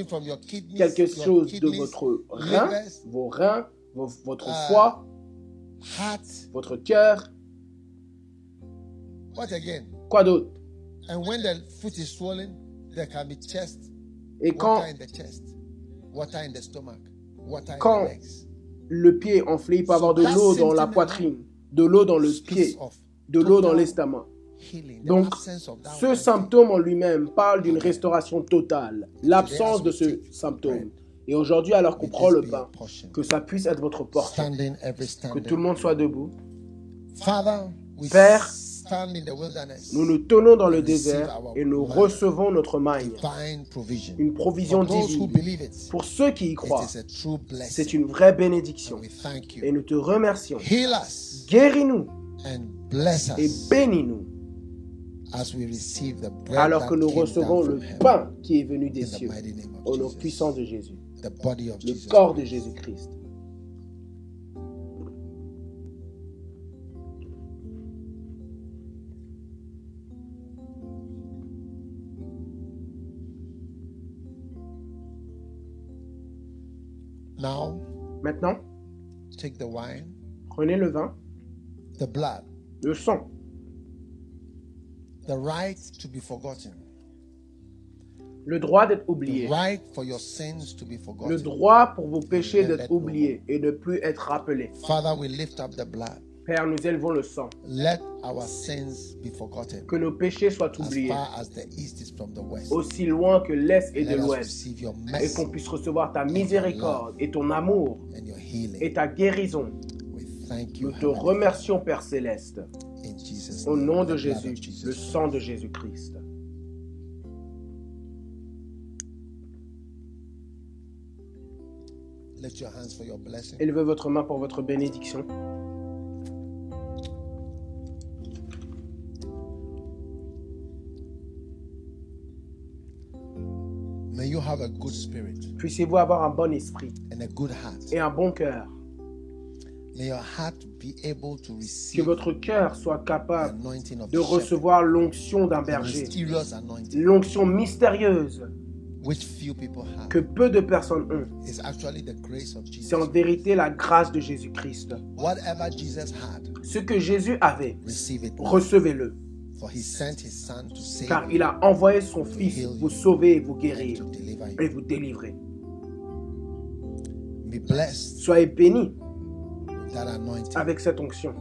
Quelque chose de votre rein, vos reins, vo- votre Ah. foie, votre cœur. Quoi d'autre? And when the foot is swollen, there can be chest, Et quand Quand le pied est enflé, il peut avoir de l'eau dans la poitrine, de l'eau dans le pied, de l'eau dans l'estomac. Donc, ce symptôme en lui-même parle d'une restauration totale, l'absence de ce symptôme. Et aujourd'hui, alors qu'on prend le pain, que ça puisse être votre every que tout le monde soit debout. Père, Nous nous tenons dans le désert et nous recevons notre magne, une provision divine. Pour ceux qui y croient, c'est une vraie bénédiction. Et nous te remercions. Guéris-nous. Et us. Bénis-nous. Alors que nous recevons le pain qui est venu des cieux, au nom puissant de Jésus, le corps de Christ. Jésus-Christ. Now, Maintenant, take the wine, prenez le vin, the blood, le sang, the right to be forgotten, le droit d'être the oublié, right for your sins to be le forgotten. droit pour vos péchés d'être oubliés et ne plus être rappelés. Father, we lift up the blood. Père, nous élevons le sang, Let our sins be forgotten que nos péchés soient as oubliés, far as the east is from the west. aussi loin que l'Est et de Let l'Ouest, et qu'on puisse recevoir ta miséricorde et ton amour and your healing. et ta guérison. We thank you Nous te remercions, Père céleste, Father, in Jesus' au nom de Jésus, Jesus le sang de Jésus-Christ. Élevez votre main pour votre bénédiction. Have a good spirit Puissiez-vous avoir un bon esprit and a good heart. et un bon cœur. May your heart be able to Que votre cœur soit capable de recevoir l'onction d'un berger. L'onction mystérieuse which few people have. que peu de personnes ont. C'est en vérité la grâce de Jésus-Christ. Whatever Jesus had, Ce que Jésus avait, receive it. now. recevez-le. For he sent his son to save Car il a envoyé son Fils vous sauver et vous guérir et vous délivrer. Soyez bénis avec cette onction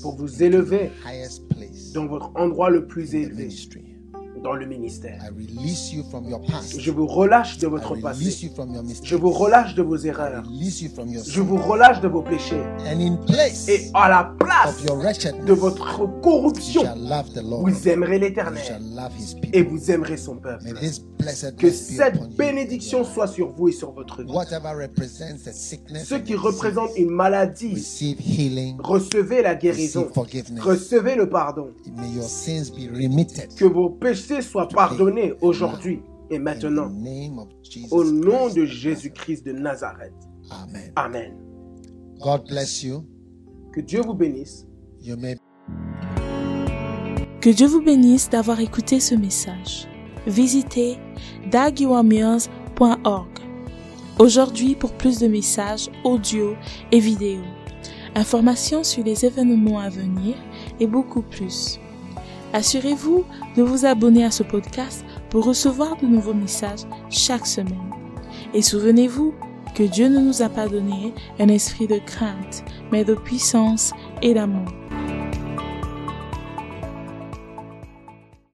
pour vous élever dans votre endroit le plus élevé. Dans le ministère. I release you from your past. Je vous relâche de votre passé. Je vous relâche de vos erreurs. Je vous relâche de vos péchés. And in place Et à la place de votre corruption, vous aimerez l'éternel et vous aimerez son peuple. Que cette bénédiction soit sur vous et sur votre vie. Whatever represents a sickness, Ceux and qui disease, une maladie, recevez la guérison. Recevez le pardon. May your sins be remitted. Que vos péchés soient pardonnés aujourd'hui et In maintenant. Au nom de Jésus-Christ de Nazareth. Amen. Amen. God bless you. Que Dieu vous bénisse. You may Que Dieu vous bénisse d'avoir écouté ce message. Visitez dagyouameals.org aujourd'hui pour plus de messages audio et vidéo, informations sur les événements à venir et beaucoup plus. Assurez-vous de vous abonner à ce podcast pour recevoir de nouveaux messages chaque semaine. Et souvenez-vous que Dieu ne nous a pas donné un esprit de crainte, mais de puissance et d'amour.